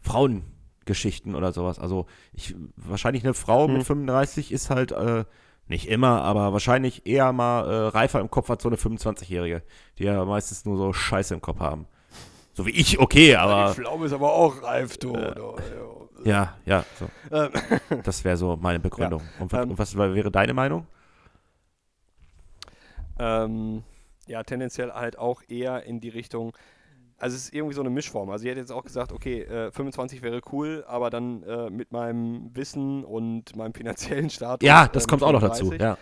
Frauengeschichten oder sowas. Also ich wahrscheinlich eine Frau Hm. mit 35 ist halt äh, nicht immer, aber wahrscheinlich eher mal äh, reifer im Kopf als so eine 25-Jährige, die ja meistens nur so Scheiße im Kopf haben. So wie ich, okay, aber Die Pflaume ist aber auch reif, du. Äh, ja, ja, so. Ähm, Das wäre so meine Begründung. und, was- ähm, und was wäre deine Meinung? ähm, ja, tendenziell halt auch eher in die Richtung. Also es ist irgendwie so eine Mischform. Also ich hätte jetzt auch gesagt, okay, äh, 25 wäre cool, aber dann äh, mit meinem Wissen und meinem finanziellen Status. Ja, das mit kommt auch noch dazu. 35. Ja.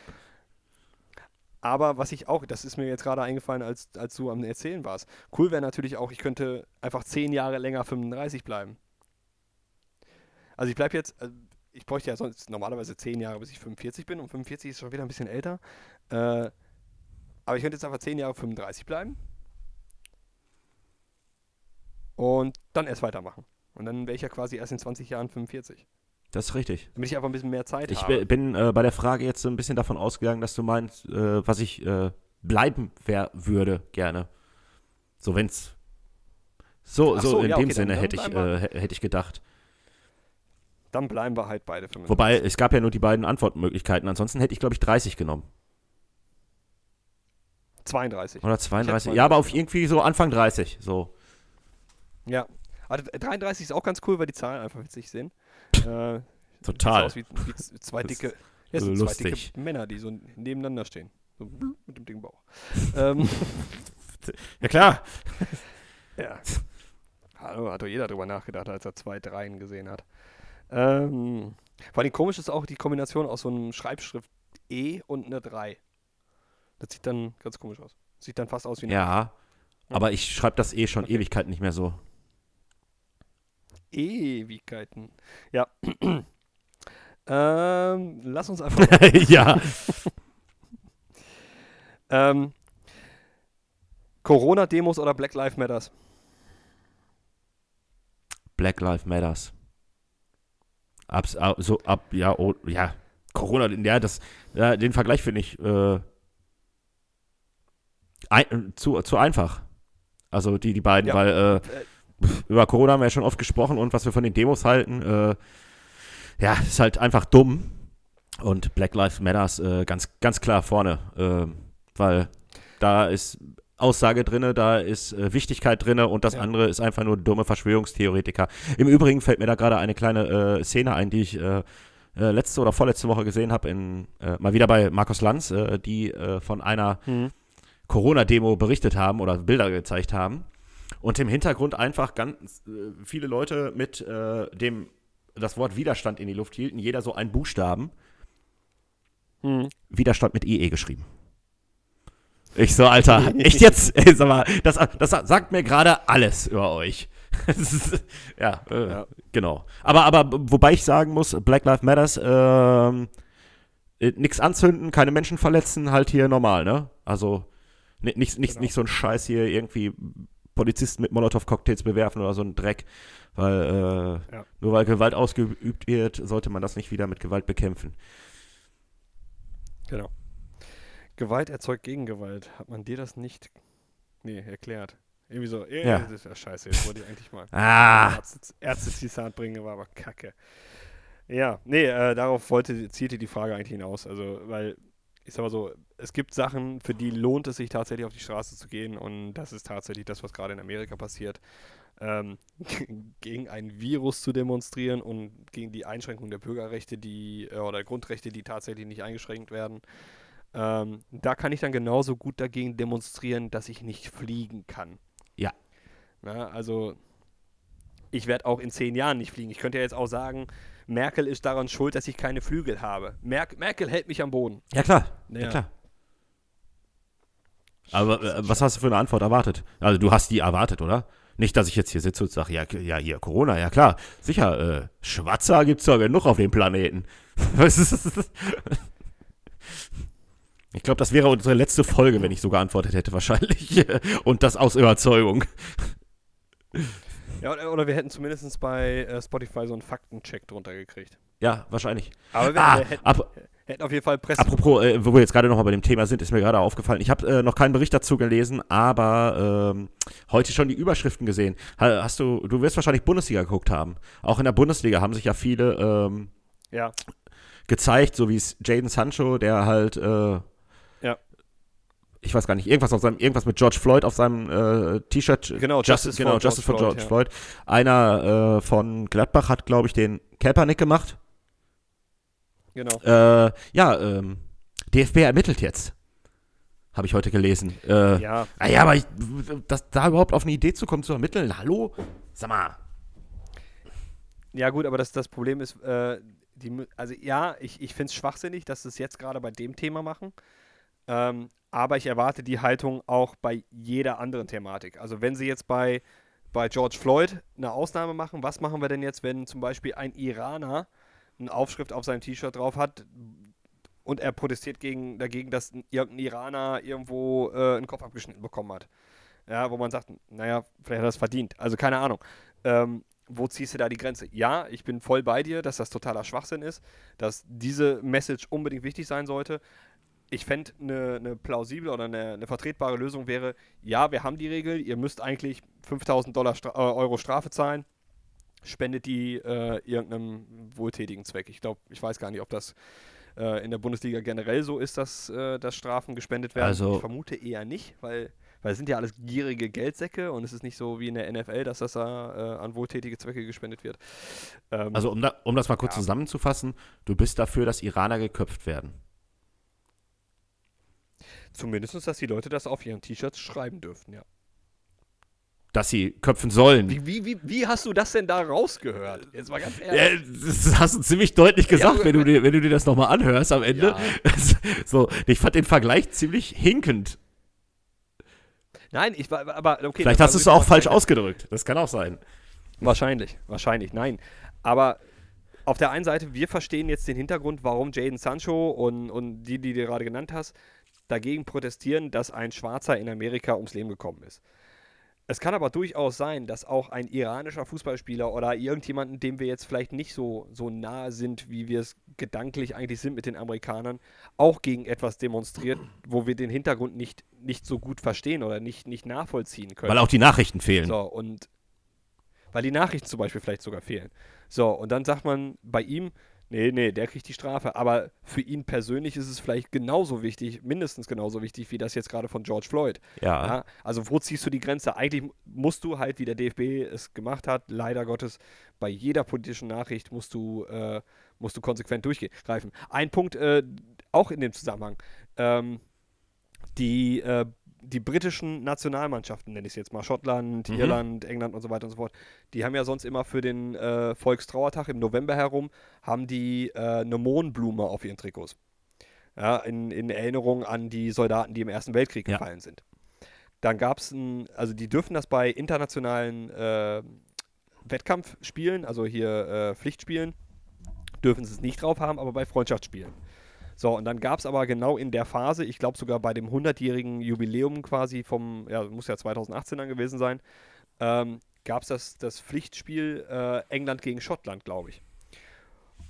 Aber was ich auch, das ist mir jetzt gerade eingefallen, als, als du am Erzählen warst. Cool wäre natürlich auch, ich könnte einfach 10 Jahre länger 35 bleiben. Also ich bleibe jetzt, äh, ich bräuchte ja sonst normalerweise 10 Jahre, bis ich 45 bin und 45 ist schon wieder ein bisschen älter. Äh, aber ich könnte jetzt einfach 10 Jahre 35 bleiben und dann erst weitermachen. Und dann wäre ich ja quasi erst in 20 Jahren 45. Das ist richtig. Damit ich einfach ein bisschen mehr Zeit Ich habe. bi- bin äh, bei der Frage jetzt so ein bisschen davon ausgegangen, dass du meinst, äh, was ich äh, bleiben wär, würde gerne. So, wenn's. So, so, so, in ja, dem okay, Sinne dann hätte ich, wir- äh, hä- hätte ich gedacht. Dann bleiben wir halt beide 35. Wobei, es gab ja nur die beiden Antwortmöglichkeiten. Ansonsten hätte ich, glaube ich, 30 genommen. 32. Oder 32. 32 Ja, aber auf irgendwie so Anfang 30. So. Ja. Also 33 ist auch ganz cool, weil die Zahlen einfach witzig sind. Äh, Total. Sieht aus wie, wie zwei dicke, ja, sind zwei dicke Männer, die so nebeneinander stehen. So mit dem dicken Bauch. ähm, Ja, klar. ja. Hallo, hat doch jeder drüber nachgedacht, als er zwei Dreien gesehen hat. Ähm, vor allem komisch ist auch die Kombination aus so einem Schreibschrift E und einer 3. Das sieht dann ganz komisch aus. Sieht dann fast aus wie eine Ja. Aber ich schreibe das eh schon Okay. Ewigkeiten nicht mehr so. Ewigkeiten. Ja. ähm, lass uns einfach. ja. ähm, Corona-Demos oder Black Lives Matters? Black Lives Matters. Abs, ab, so ab, ja, oh, ja. Corona, ja, das, ja, den Vergleich finde ich äh, ein, zu, zu einfach. Also die, die beiden, Ja. weil äh, Äh, über Corona haben wir ja schon oft gesprochen und was wir von den Demos halten, äh, ja, ist halt einfach dumm. Und Black Lives Matters äh, ganz, ganz klar vorne, äh, weil da ist Aussage drinne, da ist äh, Wichtigkeit drinne und das Ja. andere ist einfach nur dumme Verschwörungstheoretiker. Im Übrigen fällt mir da gerade eine kleine äh, Szene ein, die ich äh, äh, letzte oder vorletzte Woche gesehen habe, mal wieder bei Markus Lanz, die von einer hm. Corona-Demo berichtet haben oder Bilder gezeigt haben. Und im Hintergrund einfach ganz äh, viele Leute mit äh, dem das Wort Widerstand in die Luft hielten, jeder so einen Buchstaben. Hm. Widerstand mit IE geschrieben. Ich so, Alter, echt jetzt? Ey, sag mal, das, das sagt mir gerade alles über euch. ist, ja, äh, Ja. genau. Aber, aber wobei ich sagen muss, Black Lives Matters, ähm, äh, nix anzünden, keine Menschen verletzen, halt hier normal, ne? Also ni- nicht, nicht, Genau. nicht so ein Scheiß hier irgendwie Polizisten mit Molotow-Cocktails bewerfen oder so ein Dreck. Weil äh, Ja. nur weil Gewalt ausgeübt wird, sollte man das nicht wieder mit Gewalt bekämpfen. Genau. Gewalt erzeugt Gegengewalt. Hat man dir das nicht nee, erklärt? Irgendwie so, äh, Ja. das ist ja scheiße, jetzt wollte ich eigentlich mal Ah, Ärzte, Ärzte bringen, war aber kacke. Ja, nee, äh, darauf wollte, zielte die Frage eigentlich hinaus. Also, weil, ich sag mal so, es gibt Sachen, für die lohnt es sich tatsächlich auf die Straße zu gehen und das ist tatsächlich das, was gerade in Amerika passiert. Ähm, gegen ein Virus zu demonstrieren und gegen die Einschränkung der Bürgerrechte, die, äh, oder Grundrechte, die tatsächlich nicht eingeschränkt werden. Ähm, da kann ich dann genauso gut dagegen demonstrieren, dass ich nicht fliegen kann. Ja. Na, also, ich werde auch in zehn Jahren nicht fliegen. Ich könnte ja jetzt auch sagen, Merkel ist daran schuld, dass ich keine Flügel habe. Merk Merkel hält mich am Boden. ja klar, ja, Ja. klar. Aber äh, was hast du für eine Antwort erwartet? Also du hast die erwartet, oder? Nicht, dass ich jetzt hier sitze und sage, ja, ja, hier, Corona, ja klar. Sicher, äh, Schwatzer gibt's ja genug auf dem Planeten. Ich glaube, das wäre unsere letzte Folge, wenn ich so geantwortet hätte, wahrscheinlich. Und das aus Überzeugung. Ja, oder- wir hätten zumindest bei äh, Spotify so einen Faktencheck drunter gekriegt. Ja, wahrscheinlich. Aber wir, Ah, wir hätten, ap hätten auf jeden Fall Presse. apropos, äh, wo wir jetzt gerade nochmal bei dem Thema sind, ist mir gerade aufgefallen. Ich habe äh, noch keinen Bericht dazu gelesen, aber ähm, heute schon die Überschriften gesehen. Ha- Hast du, du wirst wahrscheinlich Bundesliga geguckt haben. Auch in der Bundesliga haben sich ja viele ähm, Ja, gezeigt, so wie es Jaden Sancho, der halt, äh. Ich weiß gar nicht, irgendwas auf seinem, irgendwas mit George Floyd auf seinem äh, T-Shirt. Genau, Just, Justice genau, for Justice for George George Floyd, Floyd. Einer äh, von Gladbach hat, glaube ich, den Kaepernick gemacht. genau. Äh, ja, ähm, DFB ermittelt jetzt. Habe ich heute gelesen. Äh, Ja, Ah ja, aber ich, das, da überhaupt auf eine Idee zu kommen, zu ermitteln, hallo? Sag mal. ja gut, aber das, das Problem ist, äh, die, also ja, ich, ich finde es schwachsinnig, dass sie es jetzt gerade bei dem Thema machen. Ähm, aber ich erwarte die Haltung auch bei jeder anderen Thematik. Also wenn sie jetzt bei, bei George Floyd eine Ausnahme machen, was machen wir denn jetzt, wenn zum Beispiel ein Iraner eine Aufschrift auf seinem T-Shirt drauf hat und er protestiert gegen, dagegen, dass ein- irgendein Iraner irgendwo äh, einen Kopf abgeschnitten bekommen hat? Ja, wo man sagt, naja, vielleicht hat er das verdient. Also keine Ahnung. Ähm, wo ziehst du da die Grenze? Ja, ich bin voll bei dir, dass das totaler Schwachsinn ist, dass diese Message unbedingt wichtig sein sollte. Ich fände eine ne plausible oder eine, eine vertretbare Lösung wäre, ja, wir haben die Regel, ihr müsst eigentlich 5000 Dollar Stra äh, Euro Strafe zahlen, spendet die äh, irgendeinem wohltätigen Zweck. Ich glaube, ich weiß gar nicht, ob das äh, in der Bundesliga generell so ist, dass, äh, dass Strafen gespendet werden. Also- ich vermute eher nicht, weil, weil es sind ja alles gierige Geldsäcke und es ist nicht so wie in der NFL, dass das da äh, an wohltätige Zwecke gespendet wird. Ähm, Also, um, da, um das mal kurz Ja. zusammenzufassen, du bist dafür, dass Iraner geköpft werden. Zumindest, dass die Leute das auf ihren T-Shirts schreiben dürften, ja. Dass sie köpfen sollen. Wie, wie, wie, wie hast du das denn da rausgehört? Jetzt mal ganz Ja, ehrlich. das hast du ziemlich deutlich gesagt, Ja, wenn, du dir, wenn du dir das nochmal anhörst am Ende. Ja. so, ich fand den Vergleich ziemlich hinkend. Nein, ich war, aber okay. Vielleicht hast du es auch falsch ausgedrückt. Das kann auch sein. Wahrscheinlich, wahrscheinlich, nein. Aber auf der einen Seite, wir verstehen jetzt den Hintergrund, warum Jaden Sancho und, und die, die du gerade genannt hast, dagegen protestieren, dass ein Schwarzer in Amerika ums Leben gekommen ist. Es kann aber durchaus sein, dass auch ein iranischer Fußballspieler oder irgendjemanden, dem wir jetzt vielleicht nicht so, so nahe sind, wie wir es gedanklich eigentlich sind mit den Amerikanern, auch gegen etwas demonstriert, wo wir den Hintergrund nicht, nicht so gut verstehen oder nicht, nicht nachvollziehen können. Weil auch die Nachrichten fehlen. So, und weil die Nachrichten zum Beispiel vielleicht sogar fehlen. So, und dann sagt man bei ihm, nee, nee, der kriegt die Strafe. Aber für ihn persönlich ist es vielleicht genauso wichtig, mindestens genauso wichtig, wie das jetzt gerade von George Floyd. Ja. Ja, also wo ziehst du die Grenze? Eigentlich musst du halt, wie der DFB es gemacht hat, leider Gottes, bei jeder politischen Nachricht musst du, äh, musst du konsequent durchgreifen. Ein Punkt äh, auch in dem Zusammenhang. Ähm, die äh, die britischen Nationalmannschaften, nenne ich es jetzt mal, Schottland, mhm. Irland, England und so weiter und so fort, die haben ja sonst immer für den äh, Volkstrauertag im November herum, haben die äh, eine Mohnblume auf ihren Trikots. Ja, in, in Erinnerung an die Soldaten, die im Ersten Weltkrieg ja. gefallen sind. Dann gab es ein, also die dürfen das bei internationalen äh, Wettkampfspielen, also hier äh, Pflichtspielen, dürfen sie es nicht drauf haben, aber bei Freundschaftsspielen. So, und dann gab es aber genau in der Phase, ich glaube sogar bei dem 100-jährigen Jubiläum quasi vom, ja, muss ja 2018 dann gewesen sein, ähm, gab es das, das Pflichtspiel äh, England gegen Schottland, glaube ich.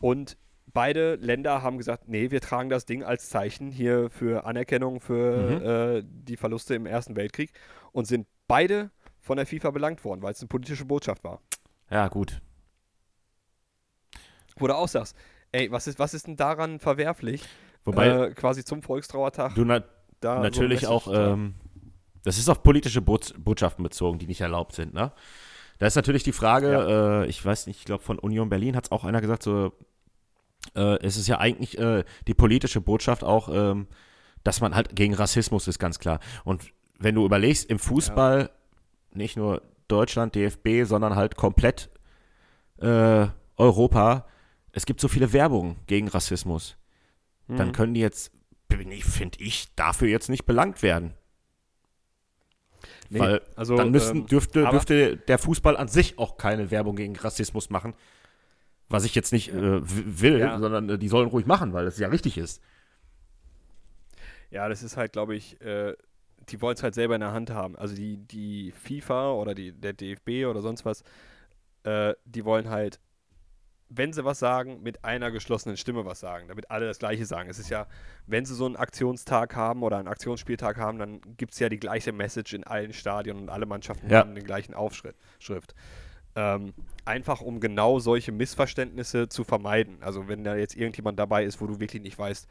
Und beide Länder haben gesagt, nee, wir tragen das Ding als Zeichen hier für Anerkennung für mhm. äh, die Verluste im Ersten Weltkrieg und sind beide von der FIFA belangt worden, weil es eine politische Botschaft war. Ja, gut. Wo du auch sagst, ey, was ist, was ist denn daran verwerflich? Wobei, äh, quasi zum Volkstrauertag. Du na natürlich so auch, ähm, das ist auf politische Bot Botschaften bezogen, die nicht erlaubt sind, ne? Da ist natürlich die Frage, ja. äh, ich weiß nicht, ich glaube von Union Berlin hat es auch einer gesagt, so äh, es ist ja eigentlich äh, die politische Botschaft auch, ähm, dass man halt gegen Rassismus ist, ganz klar. Und wenn du überlegst, im Fußball, ja. nicht nur Deutschland, DFB, sondern halt komplett äh, Europa, es gibt so viele Werbungen gegen Rassismus. Mhm. Dann können die jetzt, finde ich, dafür jetzt nicht belangt werden. Nee, Weil also, dann müssten, ähm, dürfte, dürfte der Fußball an sich auch keine Werbung gegen Rassismus machen, was ich jetzt nicht äh, will, ja. sondern äh, die sollen ruhig machen, weil das ja richtig ist. Ja, das ist halt, glaube ich, äh, die wollen es halt selber in der Hand haben. Also die, die FIFA oder die, der DFB oder sonst was, äh, die wollen halt, wenn sie was sagen, mit einer geschlossenen Stimme was sagen, damit alle das Gleiche sagen. Es ist ja, wenn sie so einen Aktionstag haben oder einen Aktionsspieltag haben, dann gibt es ja die gleiche Message in allen Stadien und alle Mannschaften ja. haben den gleichen Aufschrift. Ähm, einfach um genau solche Missverständnisse zu vermeiden. Also wenn da jetzt irgendjemand dabei ist, wo du wirklich nicht weißt,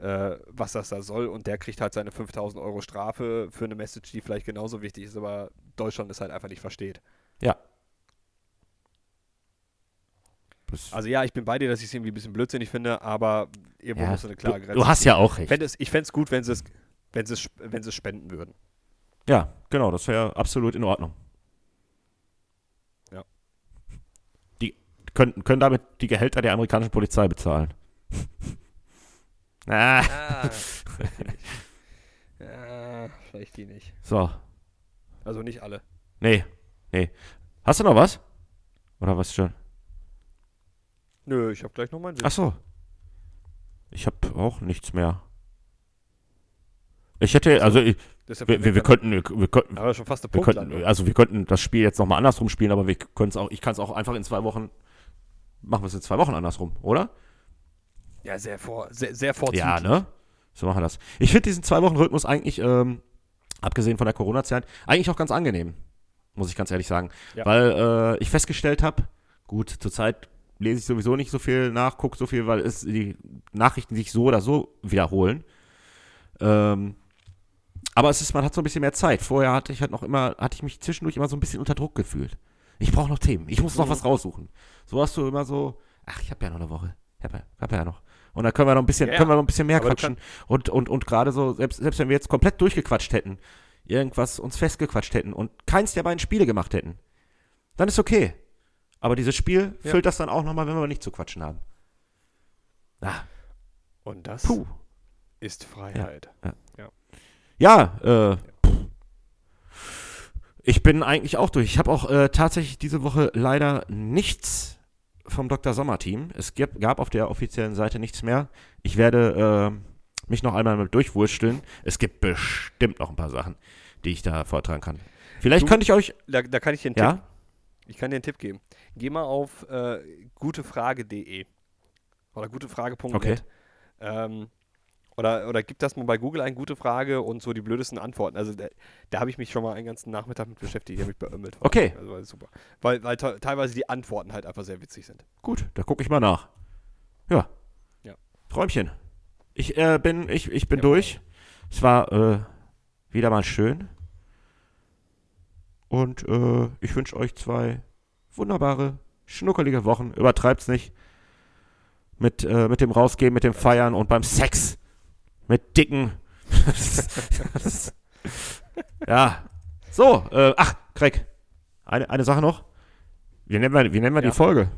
äh, was das da soll und der kriegt halt seine 5000 Euro Strafe für eine Message, die vielleicht genauso wichtig ist, aber Deutschland es halt einfach nicht versteht. Ja. Also ja, ich bin bei dir, dass ich es irgendwie ein bisschen blödsinnig finde, aber irgendwo ja, muss eine klare Grenze. Du hast ja auch recht. Es, ich fände es gut, wenn sie es wenn wenn spenden würden. Ja, genau, das wäre absolut in Ordnung. können, können damit die Gehälter der amerikanischen Polizei bezahlen. ah. ah ja, vielleicht die nicht. So. Also nicht alle. Nee, nee. Hast du noch was? Oder was schon? Nö, ich habe gleich noch meinen Ach so. Ich habe auch nichts mehr. Ich hätte, also ich, wir, wir, wir, könnten, wir, wir könnten, aber schon fast wir könnten, also wir könnten das Spiel jetzt nochmal andersrum spielen, aber wir können es auch, ich kann es auch einfach in zwei Wochen machen wir es in zwei Wochen andersrum, oder? Ja, sehr, vor, sehr, sehr vorzüglich. Ja, ne? So machen wir das. Ich finde diesen Zwei-Wochen-Rhythmus eigentlich, ähm, abgesehen von der Corona-Zeit, eigentlich auch ganz angenehm, muss ich ganz ehrlich sagen. Ja. Weil äh, ich festgestellt habe, gut, zurzeit lese ich sowieso nicht so viel nach, gucke so viel, weil es die Nachrichten sich so oder so wiederholen. Ähm, aber es ist, man hat so ein bisschen mehr Zeit. Vorher hatte ich halt noch immer, hatte ich mich zwischendurch immer so ein bisschen unter Druck gefühlt. Ich brauche noch Themen. Ich muss noch was raussuchen. So hast du immer so, ach, ich habe ja noch eine Woche. Ich habe ja, hab ja noch. Und dann können wir noch ein bisschen, ja, können wir noch ein bisschen mehr quatschen. Und, und, und gerade so, selbst, selbst wenn wir jetzt komplett durchgequatscht hätten, irgendwas uns festgequatscht hätten und keins der beiden Spiele gemacht hätten, dann ist okay. Aber dieses Spiel ja. füllt das dann auch nochmal, wenn wir nicht zu quatschen haben. Ah. Und das Puh. ist Freiheit. Ja, ja. ja äh, ich bin eigentlich auch durch. Ich habe auch äh, tatsächlich diese Woche leider nichts vom Dr. Sommer-Team. Es gab, gab, auf der offiziellen Seite nichts mehr. Ich werde äh, mich noch einmal mit durchwursteln. Es gibt bestimmt noch ein paar Sachen, die ich da vortragen kann. Vielleicht du, könnte ich euch. Da, da kann ich einen ja? Tipp. Ich kann dir einen Tipp geben. Geh mal auf äh, gutefrage.de oder gutefrage.net. Okay. Ähm, oder, oder gib das mal bei Google ein, gute Frage und so die blödesten Antworten. Also da, da habe ich mich schon mal einen ganzen Nachmittag mit beschäftigt, der mich beömmelt. Okay. Also war super. Weil, weil teilweise die Antworten halt einfach sehr witzig sind. Gut, da gucke ich mal nach. Ja. Ja. Träumchen. Ich äh, bin, ich, ich bin ja, durch. Es war äh, wieder mal schön. Und äh, ich wünsche euch zwei wunderbare, schnuckelige Wochen. Übertreibt's nicht. Mit, äh, mit dem Rausgehen, mit dem Feiern und beim Sex mit dicken. Ja. So, äh, ach, Craig. Eine, eine Sache noch. Wie nennen wir, wie nennen wir Ja. die Folge?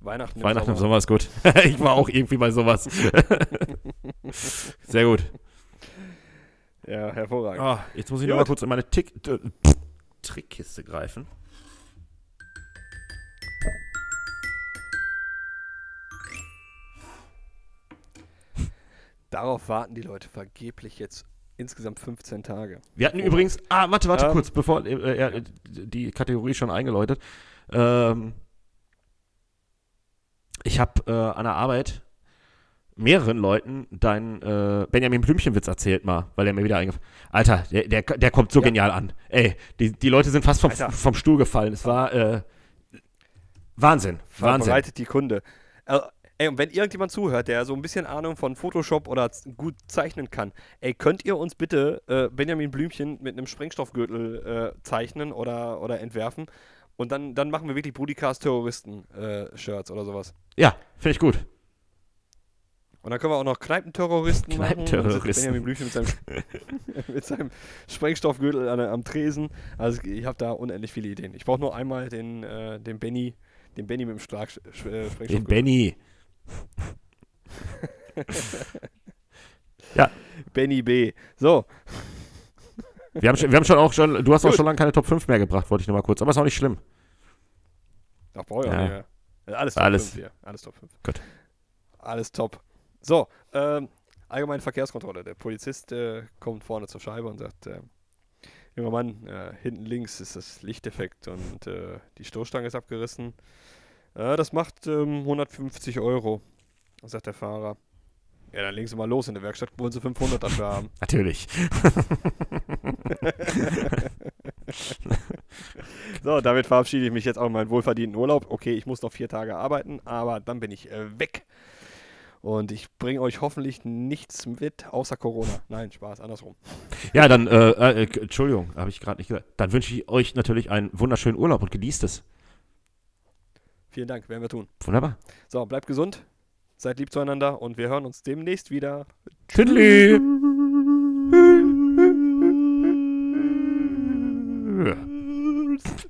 Weihnachten, Weihnachten im Sommer ist gut. ich war auch irgendwie bei sowas. Sehr gut. Ja, hervorragend. Ah, jetzt muss ich Gut. noch mal kurz in meine Tick Trickkiste greifen. Darauf warten die Leute vergeblich jetzt insgesamt 15 Tage. Wir hatten Oh. übrigens, ah, warte, warte Ähm. kurz, bevor äh, er die Kategorie schon eingeläutet. Ähm, ich habe äh, an der Arbeit mehreren Leuten deinen äh, Benjamin Blümchen-Witz erzählt mal, weil er mir wieder eingefallen Alter, der, der, der kommt so Ja. genial an. Ey, die, die Leute sind fast vom, Alter. vom Stuhl gefallen. Es war äh, Wahnsinn, Wahnsinn. Verbreitet die Kunde. Äh, ey, und wenn irgendjemand zuhört, der so ein bisschen Ahnung von Photoshop oder gut zeichnen kann, ey, könnt ihr uns bitte äh, Benjamin Blümchen mit einem Sprengstoffgürtel äh, zeichnen oder, oder entwerfen? Und dann, dann machen wir wirklich Brudicast Terroristen-Shirts oder sowas. Ja, finde ich gut. Und dann können wir auch noch Kneipenterroristen machen. Kneipenterroristen. Benjamin Blümchen mit seinem, mit seinem Sprengstoffgürtel an, am Tresen. Also ich habe da unendlich viele Ideen. Ich brauche nur einmal den, äh, den Benny, den Benny mit dem Schlag, äh, Den Sprengstoffgürtel. Benny. Benny B. So, Wir haben, schon, wir haben schon auch schon, du hast auch Gut. schon lange keine Top 5 mehr gebracht, wollte ich nur mal kurz. Aber ist auch nicht schlimm. da brauche ich auch Ja. nicht mehr. Ja, Alles Top Alles. 5 hier. Alles Top 5. Gut. Alles top. So, ähm, allgemeine Verkehrskontrolle. Der Polizist äh, kommt vorne zur Scheibe und sagt, äh, junger Mann, äh, hinten links ist das Licht defekt und äh, die Stoßstange ist abgerissen. Äh, das macht ähm, 150 Euro, sagt der Fahrer. Ja, dann legen Sie mal los in der Werkstatt, wollen Sie 500 dafür haben. Natürlich. So, damit verabschiede ich mich jetzt auch in meinen wohlverdienten Urlaub. Okay, ich muss noch vier Tage arbeiten, aber dann bin ich äh, weg. Und ich bringe euch hoffentlich nichts mit, außer Corona. Nein, Spaß, andersrum. Ja, dann, äh, äh, Entschuldigung, habe ich gerade nicht gesagt. Dann wünsche ich euch natürlich einen wunderschönen Urlaub und genießt es. Vielen Dank, werden wir tun. Wunderbar. So, bleibt gesund, seid lieb zueinander und wir hören uns demnächst wieder. Tschüss. Tschüss.